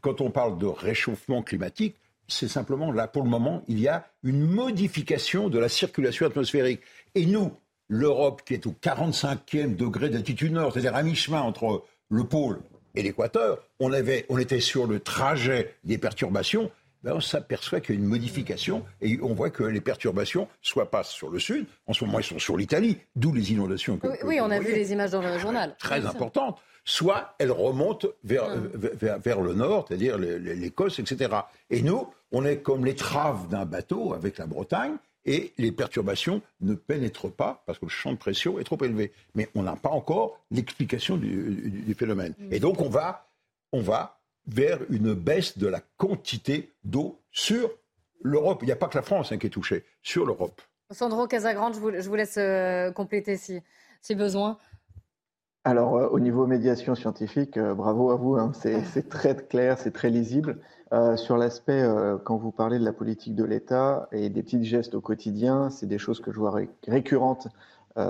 quand on parle de réchauffement climatique, c'est simplement là, pour le moment, il y a une modification de la circulation atmosphérique. Et nous, l'Europe qui est au 45e degré d'altitude nord, c'est-à-dire à mi-chemin entre le pôle et l'équateur, on, on était sur le trajet des perturbations, ben on s'aperçoit qu'il y a une modification et on voit que les perturbations soit passent sur le sud, en ce moment ils sont sur l'Italie, d'où les inondations. oui, on a vu les images dans le journal. Très importantes soit elles remontent vers, ah. euh, vers, le nord, c'est-à-dire l'Écosse, etc. Et nous, on est comme l'étrave d'un bateau avec la Bretagne, et les perturbations ne pénètrent pas parce que le champ de pression est trop élevé. Mais on n'a pas encore l'explication du, phénomène. Mm. Et donc on va, on va vers une baisse de la quantité d'eau sur l'Europe. Il n'y a pas que la France hein, qui est touchée, sur l'Europe. Sandro Casagrande, je vous, laisse euh, compléter si, si besoin. Alors, euh, au niveau médiation scientifique, euh, bravo à vous. Hein. c'est très clair, c'est très lisible. Euh, sur l'aspect, quand vous parlez de la politique de l'État et des petits gestes au quotidien, c'est des choses que je vois récurrentes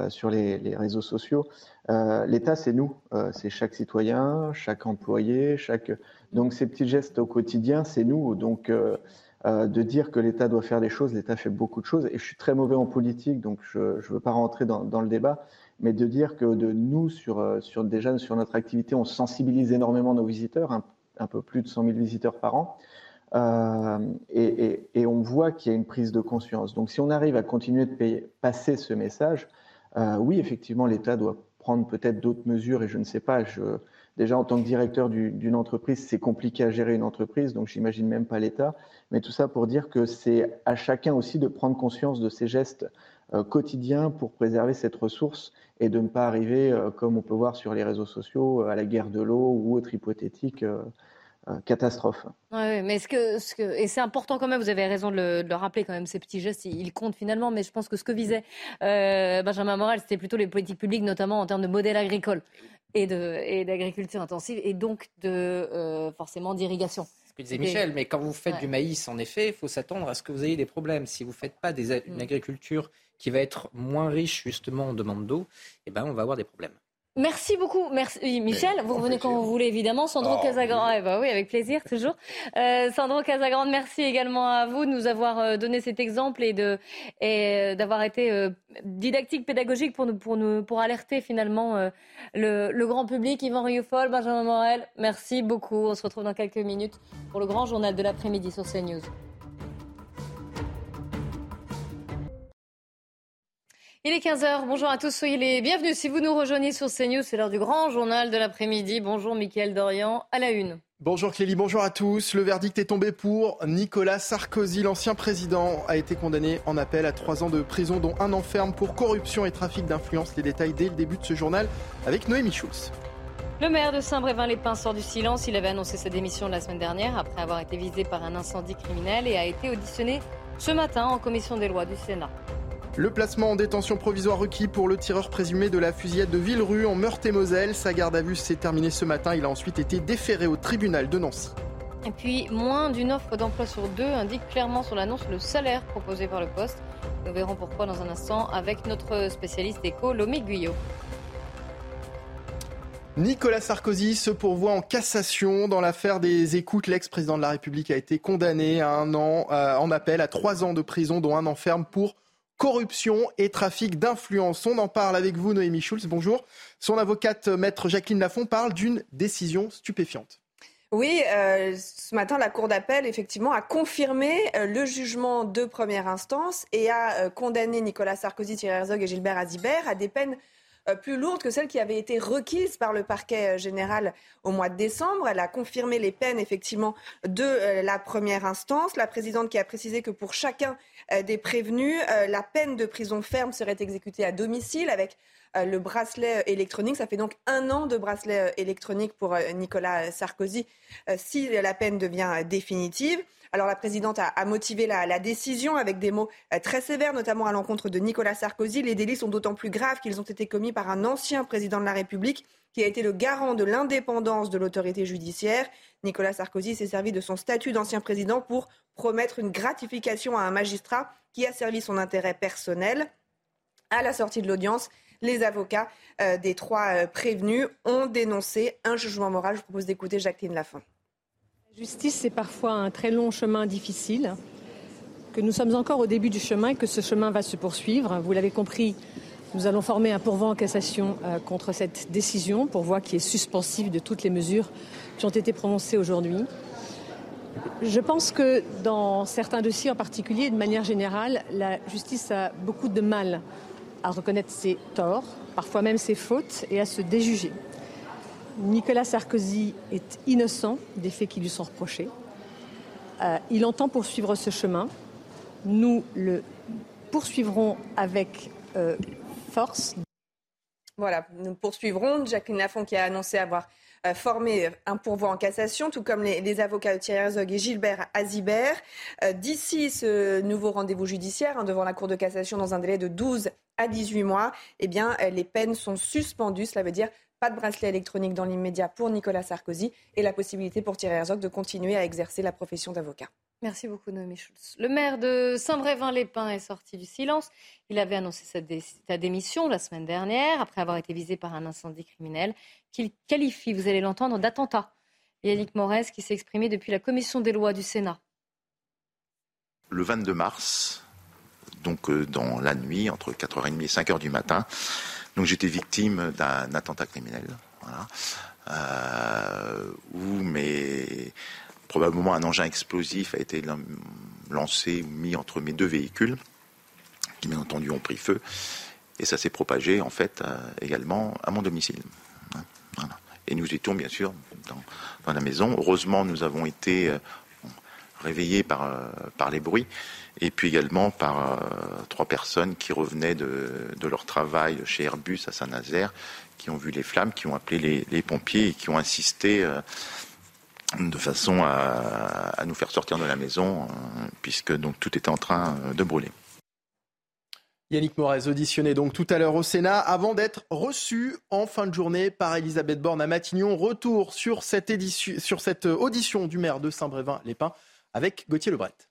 sur les, réseaux sociaux. L'État, c'est nous, c'est chaque citoyen, chaque employé, chaque. Donc, ces petits gestes au quotidien, c'est nous. Donc, de dire que l'État doit faire des choses, l'État fait beaucoup de choses. Et je suis très mauvais en politique, donc je ne veux pas rentrer dans, le débat mais de dire que de nous, sur, euh, sur, déjà sur notre activité, on sensibilise énormément nos visiteurs, un, peu plus de 100 000 visiteurs par an, euh, et, on voit qu'il y a une prise de conscience. Donc si on arrive à continuer de passer ce message, euh, oui, effectivement, l'État doit prendre peut-être d'autres mesures, et je ne sais pas, je, déjà en tant que directeur d'une entreprise, c'est compliqué à gérer une entreprise, donc j'imagine même pas l'État, mais tout ça pour dire que c'est à chacun aussi de prendre conscience de ces gestes quotidiens pour préserver cette ressource et de ne pas arriver, euh, comme on peut voir sur les réseaux sociaux, euh, à la guerre de l'eau ou autre hypothétique euh, catastrophe. Oui, mais ce que, ce que, et c'est important quand même, vous avez raison de le, rappeler quand même, ces petits gestes, ils, comptent finalement, mais je pense que ce que visait Benjamin Morel, c'était plutôt les politiques publiques, notamment en termes de modèle agricole. et d'agriculture intensive et donc de forcément d'irrigation que disait Michel, mais quand vous faites du maïs, en effet, il faut s'attendre à ce que vous ayez des problèmes. Si vous ne faites pas des, une mm. agriculture qui va être moins riche justement en demande d'eau, eh ben, on va avoir des problèmes. Merci beaucoup. Merci Michel. Vous revenez quand vous voulez évidemment. Sandro oh, Casagrande, eh ben oui, avec plaisir toujours. Euh, Sandro Casagrande, merci également à vous de nous avoir euh, donné cet exemple et de et euh, d'avoir été didactique, pédagogique pour nous pour nous pour alerter finalement le, le, grand public. Yvan Rioufol, Benjamin Morel, merci beaucoup. On se retrouve dans quelques minutes pour le grand journal de l'après-midi sur CNews. Il est 15h. Bonjour à tous. Soyez les bienvenus. Si vous nous rejoignez sur CNews, c'est l'heure du grand journal de l'après-midi. Bonjour, Mickaël Dorian, à la une. Bonjour Clélie, bonjour à tous. Le verdict est tombé pour Nicolas Sarkozy. L'ancien président a été condamné en appel à trois ans de prison, dont un enferme pour corruption et trafic d'influence. Les détails dès le début de ce journal avec Noémie Schulz. Le maire de Saint-Brévin-les-Pins sort du silence. Il avait annoncé sa démission la semaine dernière après avoir été visé par un incendie criminel et a été auditionné ce matin en commission des lois du Sénat. Le placement en détention provisoire requis pour le tireur présumé de la fusillade de Villerue en Meurthe-et-Moselle. Sa garde à vue s'est terminée ce matin. Il a ensuite été déféré au tribunal de Nancy. Et puis, moins d'une offre d'emploi sur deux indique clairement sur l'annonce le salaire proposé par le poste. Nous verrons pourquoi dans un instant avec notre spécialiste éco, Lomé Guyot. Nicolas Sarkozy se pourvoit en cassation dans l'affaire des écoutes. L'ex-président de la République a été condamné à un an euh, en appel à trois ans de prison, dont un enferme pour corruption et trafic d'influence. On en parle avec vous, Noémie Schulz. Bonjour. Son avocate, maître Jacqueline Lafont, parle d'une décision stupéfiante. Oui, euh, ce matin, la Cour d'appel, effectivement, a confirmé euh, le jugement de première instance et a euh, condamné Nicolas Sarkozy, Thierry Herzog et Gilbert Azibert à des peines plus lourdes que celles qui avaient été requises par le parquet général au mois de décembre. Elle a confirmé les peines, effectivement, de la première instance. La présidente qui a précisé que pour chacun des prévenus. Euh, la peine de prison ferme serait exécutée à domicile avec euh, le bracelet électronique. Ça fait donc un an de bracelet électronique pour Nicolas Sarkozy si la peine devient définitive. Alors la présidente a, motivé la, décision avec des mots très sévères, notamment à l'encontre de Nicolas Sarkozy. Les délits sont d'autant plus graves qu'ils ont été commis par un ancien président de la République qui a été le garant de l'indépendance de l'autorité judiciaire. Nicolas Sarkozy s'est servi de son statut d'ancien président pour promettre une gratification à un magistrat qui a servi son intérêt personnel. À la sortie de l'audience, les avocats euh, des trois euh, prévenus ont dénoncé un jugement moral. Je vous propose d'écouter Jacqueline Lafont. La justice, c'est parfois un très long chemin difficile, que nous sommes encore au début du chemin et que ce chemin va se poursuivre. Vous l'avez compris, nous allons former un pourvoi en cassation euh, contre cette décision, pourvoi qui est suspensive de toutes les mesures qui ont été prononcées aujourd'hui. Je pense que dans certains dossiers en particulier, de manière générale, la justice a beaucoup de mal à reconnaître ses torts, parfois même ses fautes, et à se déjuger. Nicolas Sarkozy est innocent des faits qui lui sont reprochés. Euh, il entend poursuivre ce chemin. Nous le poursuivrons avec euh, voilà, nous poursuivrons. Jacqueline Lafont qui a annoncé avoir euh, formé un pourvoi en cassation, tout comme les, avocats Thierry Herzog et Gilbert Azibert. D'ici ce nouveau rendez-vous judiciaire hein, devant la Cour de cassation dans un délai de 12 à 18 mois, eh bien, les peines sont suspendues. Cela veut dire pas de bracelet électronique dans l'immédiat pour Nicolas Sarkozy et la possibilité pour Thierry Herzog de continuer à exercer la profession d'avocat. Merci beaucoup, Noémie Schulz. Le maire de Saint-Brévin-les-Pins est sorti du silence. Il avait annoncé sa, démission la semaine dernière, après avoir été visé par un incendie criminel qu'il qualifie, vous allez l'entendre, d'attentat. Yannick Morez qui s'est exprimé depuis la commission des lois du Sénat. Le 22 mars, donc euh, dans la nuit, entre 4h30 et 5h du matin, donc j'étais victime d'un attentat criminel. Voilà, euh, où probablement un engin explosif a été lancé ou mis entre mes deux véhicules, qui bien entendu ont pris feu, et ça s'est propagé en fait euh, également à mon domicile. Hein, et nous étions bien sûr dans, la maison. Heureusement, nous avons été euh, réveillés par, euh, par les bruits, et puis également par trois personnes qui revenaient de, leur travail chez Airbus à Saint-Nazaire, qui ont vu les flammes, qui ont appelé les, pompiers et qui ont insisté de façon à, nous faire sortir de la maison, euh, puisque donc tout était en train euh, de brûler. Yannick Morez, auditionné donc tout à l'heure au Sénat, avant d'être reçu en fin de journée par Elisabeth Borne à Matignon. Retour sur cette, sur cette audition du maire de Saint-Brévin-les-Pins avec Gauthier Lebret.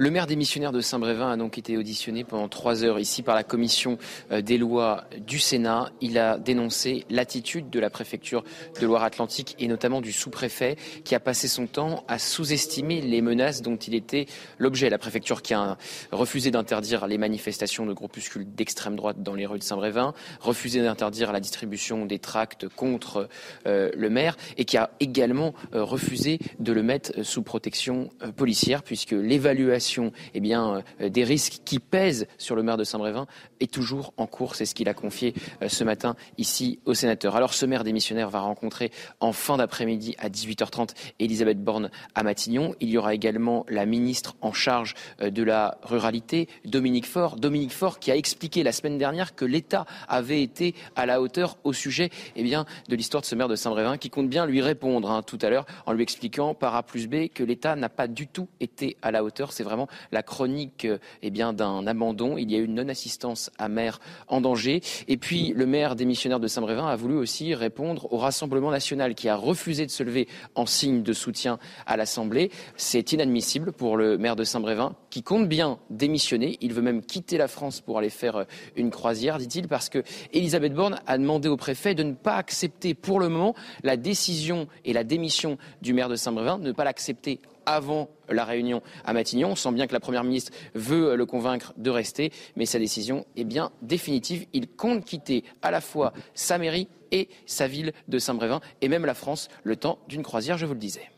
Le maire démissionnaire de Saint-Brévin a donc été auditionné pendant trois heures ici par la commission euh, des lois du Sénat. Il a dénoncé l'attitude de la préfecture de Loire-Atlantique et notamment du sous-préfet qui a passé son temps à sous-estimer les menaces dont il était l'objet. La préfecture qui a refusé d'interdire les manifestations de groupuscules d'extrême droite dans les rues de Saint-Brévin, refusé d'interdire la distribution des tracts contre euh, le maire et qui a également euh, refusé de le mettre sous protection policière puisque l'évaluation eh bien, euh, des risques qui pèsent sur le maire de Saint-Brévin est toujours en cours. C'est ce qu'il a confié euh, ce matin ici au sénateur. Alors ce maire démissionnaire va rencontrer en fin d'après-midi à 18h30 Elisabeth Borne à Matignon. Il y aura également la ministre en charge euh, de la ruralité, Dominique Faure. Dominique Faure qui a expliqué la semaine dernière que l'État avait été à la hauteur au sujet eh bien, de l'histoire de ce maire de Saint-Brévin qui compte bien lui répondre hein, tout à l'heure en lui expliquant par A plus B que l'État n'a pas du tout été à la hauteur. C'est vraiment la chronique euh, eh bien, d'un abandon. Il y a eu une non-assistance à maire en danger. Et puis, le maire démissionnaire de Saint-Brévin a voulu aussi répondre au Rassemblement national qui a refusé de se lever en signe de soutien à l'Assemblée. C'est inadmissible pour le maire de Saint-Brévin qui compte bien démissionner. Il veut même quitter la France pour aller faire euh, une croisière, dit-il, parce que Elisabeth Borne a demandé au préfet de ne pas accepter pour le moment la décision et la démission du maire de Saint-Brévin, de ne pas l'accepter avant la réunion à Matignon. On sent bien que la Première ministre veut le convaincre de rester, mais sa décision est bien définitive. Il compte quitter à la fois sa mairie et sa ville de Saint-Brévin, et même la France, le temps d'une croisière, je vous le disais.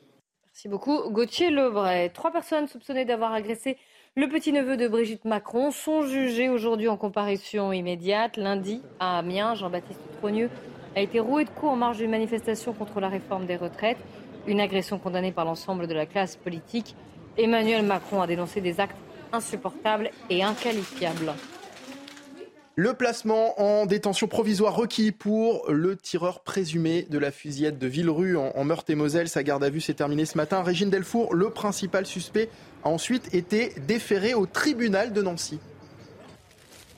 Merci beaucoup. Gauthier Lebray. Trois personnes soupçonnées d'avoir agressé le petit-neveu de Brigitte Macron sont jugées aujourd'hui en comparution immédiate. Lundi, à Amiens, Jean-Baptiste Trogneux a été roué de coups en marge d'une manifestation contre la réforme des retraites. Une agression condamnée par l'ensemble de la classe politique. Emmanuel Macron a dénoncé des actes insupportables et inqualifiables. Le placement en détention provisoire requis pour le tireur présumé de la fusillade de Villerue en, Meurthe-et-Moselle. Sa garde à vue s'est terminée ce matin. Régine Delfour, le principal suspect, a ensuite été déféré au tribunal de Nancy.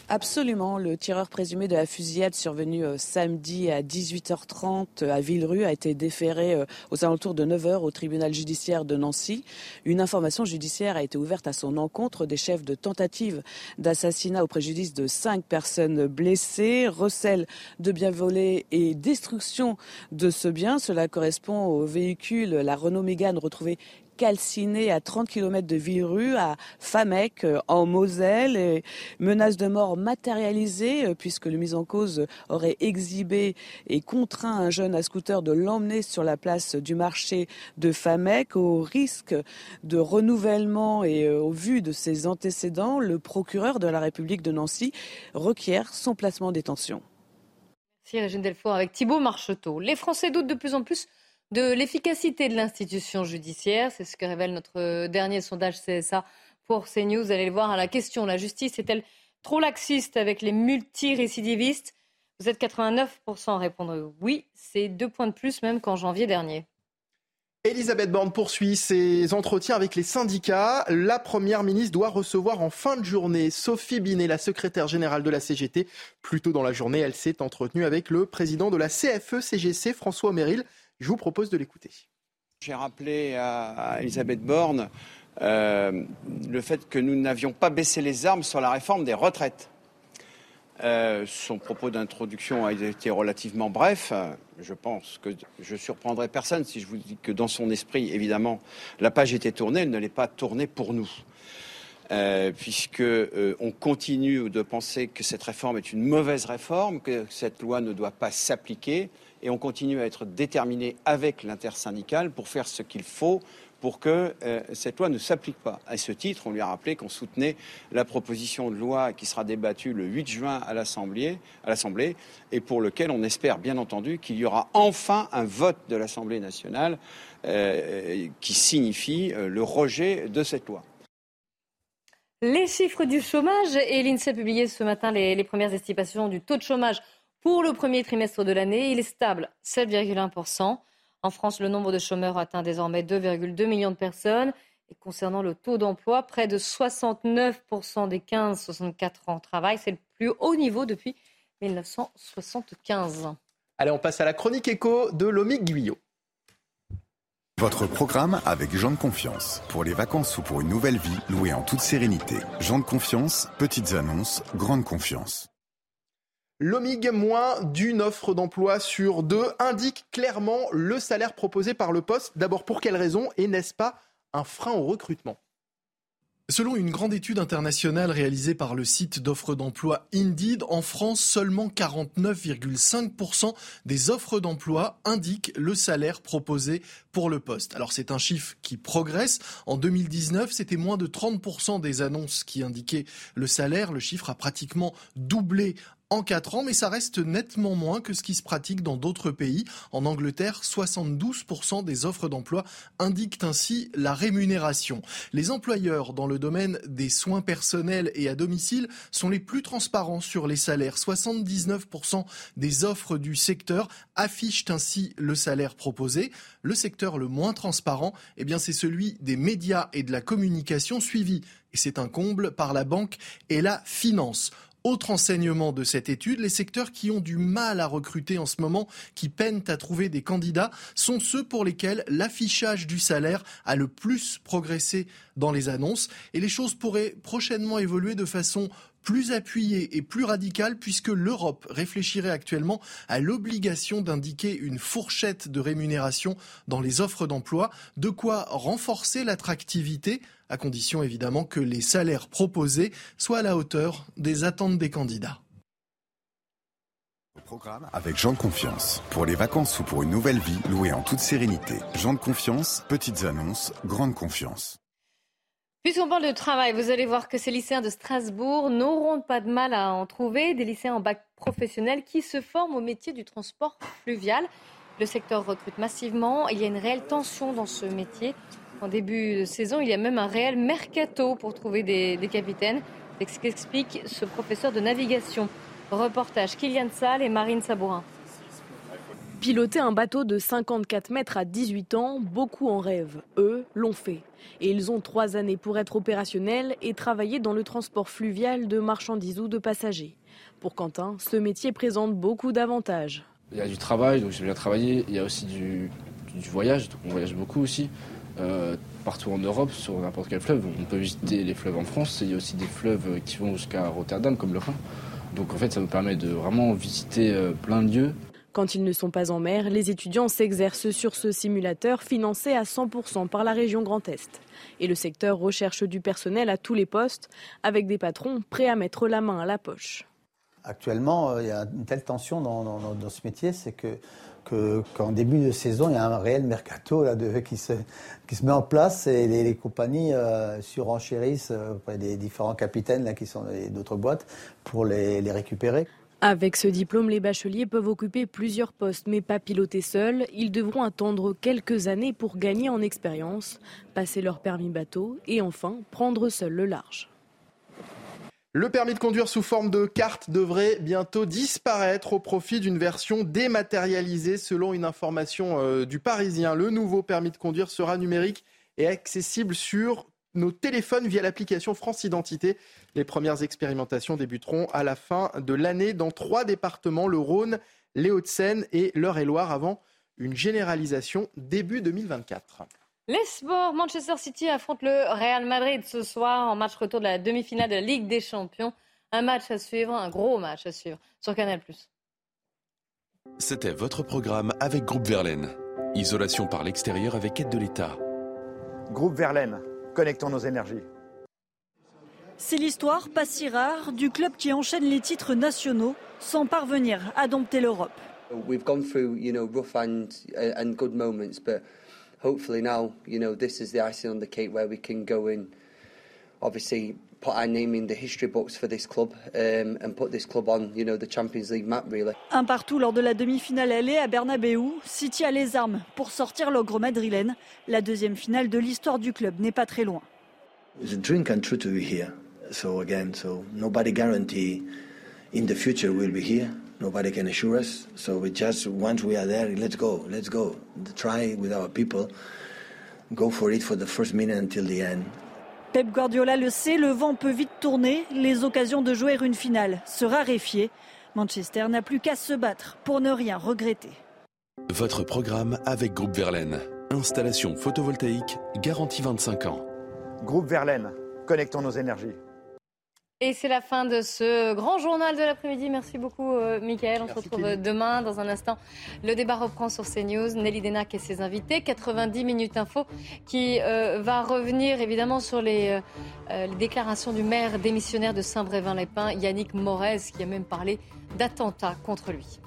Absolument. Le tireur présumé de la fusillade survenue euh, samedi à 18h30 euh, à Villerue a été déféré euh, aux alentours de 9h au tribunal judiciaire de Nancy. Une information judiciaire a été ouverte à son encontre des chefs de tentative d'assassinat au préjudice de cinq personnes blessées, recel de biens volés et destruction de ce bien. Cela correspond au véhicule, la Renault Mégane retrouvée calciné à 30 km de Villerue, à Famec, euh, en Moselle. Et menace de mort matérialisée, euh, puisque le mis en cause aurait exhibé et contraint un jeune à scooter de l'emmener sur la place du marché de Famec. Au risque de renouvellement et euh, au vu de ses antécédents, le procureur de la République de Nancy requiert son placement en détention. Merci Régine Delfour avec Thibault Marcheteau. Les Français doutent de plus en plus de l'efficacité de l'institution judiciaire. C'est ce que révèle notre dernier sondage CSA pour CNews. Vous allez le voir à la question. La justice est-elle trop laxiste avec les multirécidivistes? Vous êtes 89% à répondre oui. C'est deux points de plus même qu'en janvier dernier. Elisabeth Borne poursuit ses entretiens avec les syndicats. La première ministre doit recevoir en fin de journée Sophie Binet, la secrétaire générale de la CGT. Plus tôt dans la journée, elle s'est entretenue avec le président de la CFE-CGC, François Méril. Je vous propose de l'écouter. J'ai rappelé à Elisabeth Borne euh, le fait que nous n'avions pas baissé les armes sur la réforme des retraites. Euh, son propos d'introduction a été relativement bref. Je pense que je surprendrai personne si je vous dis que dans son esprit, évidemment, la page était tournée, elle ne l'est pas tournée pour nous. Euh, puisque euh, on continue de penser que cette réforme est une mauvaise réforme, que cette loi ne doit pas s'appliquer, et on continue à être déterminé avec l'intersyndicale pour faire ce qu'il faut pour que euh, cette loi ne s'applique pas. À ce titre, on lui a rappelé qu'on soutenait la proposition de loi qui sera débattue le 8 juin à l'Assemblée, et pour lequel on espère bien entendu qu'il y aura enfin un vote de l'Assemblée nationale euh, qui signifie euh, le rejet de cette loi. Les chiffres du chômage et l'INSEE a publié ce matin les, les premières estimations du taux de chômage pour le premier trimestre de l'année, il est stable, 7,1%. En France, le nombre de chômeurs atteint désormais 2,2 millions de personnes Et concernant le taux d'emploi, près de 69% des 15-64 ans travaillent. C'est le plus haut niveau depuis 1975. Allez, on passe à la chronique écho de Lomique Guyot. Votre programme avec Jean de Confiance. Pour les vacances ou pour une nouvelle vie, louée en toute sérénité. Jean de Confiance, petites annonces, grande confiance. L'OMIG, moins d'une offre d'emploi sur deux, indique clairement le salaire proposé par le poste. D'abord, pour quelle raison Et n'est-ce pas un frein au recrutement? Selon une grande étude internationale réalisée par le site d'offres d'emploi Indeed, en France, seulement 49,5% des offres d'emploi indiquent le salaire proposé pour le poste. Alors c'est un chiffre qui progresse. En 2019, c'était moins de 30% des annonces qui indiquaient le salaire. Le chiffre a pratiquement doublé en 4 ans, mais ça reste nettement moins que ce qui se pratique dans d'autres pays. En Angleterre, 72% des offres d'emploi indiquent ainsi la rémunération. Les employeurs dans le domaine des soins personnels et à domicile sont les plus transparents sur les salaires. 79% des offres du secteur affichent ainsi le salaire proposé. Le secteur le moins transparent, eh bien, c'est celui des médias et de la communication suivi et c'est un comble par la banque et la finance. Autre enseignement de cette étude, les secteurs qui ont du mal à recruter en ce moment, qui peinent à trouver des candidats, sont ceux pour lesquels l'affichage du salaire a le plus progressé dans les annonces. Et les choses pourraient prochainement évoluer de façon plus appuyée et plus radicale puisque l'Europe réfléchirait actuellement à l'obligation d'indiquer une fourchette de rémunération dans les offres d'emploi, de quoi renforcer l'attractivité à condition évidemment que les salaires proposés soient à la hauteur des attentes des candidats. Programme avec Jean de Confiance. Pour les vacances ou pour une nouvelle vie, louée en toute sérénité. Jean de Confiance, petites annonces, grande confiance. Puisqu'on parle de travail, vous allez voir que ces lycéens de Strasbourg n'auront pas de mal à en trouver, des lycéens en bac professionnel qui se forment au métier du transport fluvial. Le secteur recrute massivement, il y a une réelle tension dans ce métier. En début de saison, il y a même un réel mercato pour trouver des, capitaines. C'est ce qu'explique ce professeur de navigation. Reportage Kylian Sall et Marine Sabourin. Piloter un bateau de 54 mètres à 18 ans, beaucoup en rêvent. Eux l'ont fait. Et ils ont trois années pour être opérationnels et travailler dans le transport fluvial de marchandises ou de passagers. Pour Quentin, ce métier présente beaucoup d'avantages. Il y a du travail, donc j'ai bien travaillé. Il y a aussi du, du voyage, donc on voyage beaucoup aussi. Euh, partout en Europe, sur n'importe quel fleuve. On peut visiter les fleuves en France, il y a aussi des fleuves qui vont jusqu'à Rotterdam, comme le Rhin. Donc en fait, ça nous permet de vraiment visiter euh, plein de lieux. Quand ils ne sont pas en mer, les étudiants s'exercent sur ce simulateur financé à 100% par la région Grand Est. Et le secteur recherche du personnel à tous les postes, avec des patrons prêts à mettre la main à la poche. Actuellement, euh, il y a une telle tension dans, ce métier, c'est que qu'en début de saison, il y a un réel mercato qui, se, qui se met en place et les, compagnies euh, surenchérissent euh, auprès des différents capitaines là, qui sont d'autres boîtes pour les récupérer. Avec ce diplôme, les bacheliers peuvent occuper plusieurs postes, mais pas piloter seuls. Ils devront attendre quelques années pour gagner en expérience, passer leur permis bateau et enfin prendre seul le large. Le permis de conduire sous forme de carte devrait bientôt disparaître au profit d'une version dématérialisée selon une information euh, du Parisien. Le nouveau permis de conduire sera numérique et accessible sur nos téléphones via l'application France Identité. Les premières expérimentations débuteront à la fin de l'année dans trois départements, le Rhône, les Hauts-de-Seine et l'Eure-et-Loire, avant une généralisation début 2024. Les sports, Manchester City affronte le Real Madrid ce soir en match retour de la demi-finale de la Ligue des Champions. Un match à suivre, un gros match à suivre sur Canal+. C'était votre programme avec Groupe Verlaine. Isolation par l'extérieur avec aide de l'État. Groupe Verlaine, connectons nos énergies. C'est l'histoire pas si rare du club qui enchaîne les titres nationaux sans parvenir à dompter l'Europe. We've gone through, you know, rough and, and good moments, but hopefully now, you know, this is the icing on the cake where we can go in, obviously put our name in the history books for this club um, and put this club on, you know, the Champions League map really. Un partout lors de la demi-finale allée à Bernabeu, City a les armes pour sortir l'ogre madrilène. La deuxième finale de l'histoire du club n'est pas très loin. It's a dream come true to be here. So again, so nobody guarantee in the future we'll be here. Nobody can assure us. So we just, once we are there, let's go, let's go. Try with our people. go for it for the first minute until the end. Pep Guardiola le sait, le vent peut vite tourner, les occasions de jouer une finale se raréfier. Manchester n'a plus qu'à se battre pour ne rien regretter. Votre programme avec Groupe Verlaine. Installation photovoltaïque garantie 25 ans. Groupe Verlaine, connectons nos énergies. Et c'est la fin de ce grand journal de l'après-midi. Merci beaucoup, euh, Michael. On se retrouve Philippe. demain. Dans un instant, le débat reprend sur CNews. Nelly Denac et ses invités. 90 minutes info qui euh, va revenir évidemment sur les, euh, euh, les déclarations du maire démissionnaire de Saint-Brévin-les-Pins, Yannick Morez, qui a même parlé d'attentat contre lui.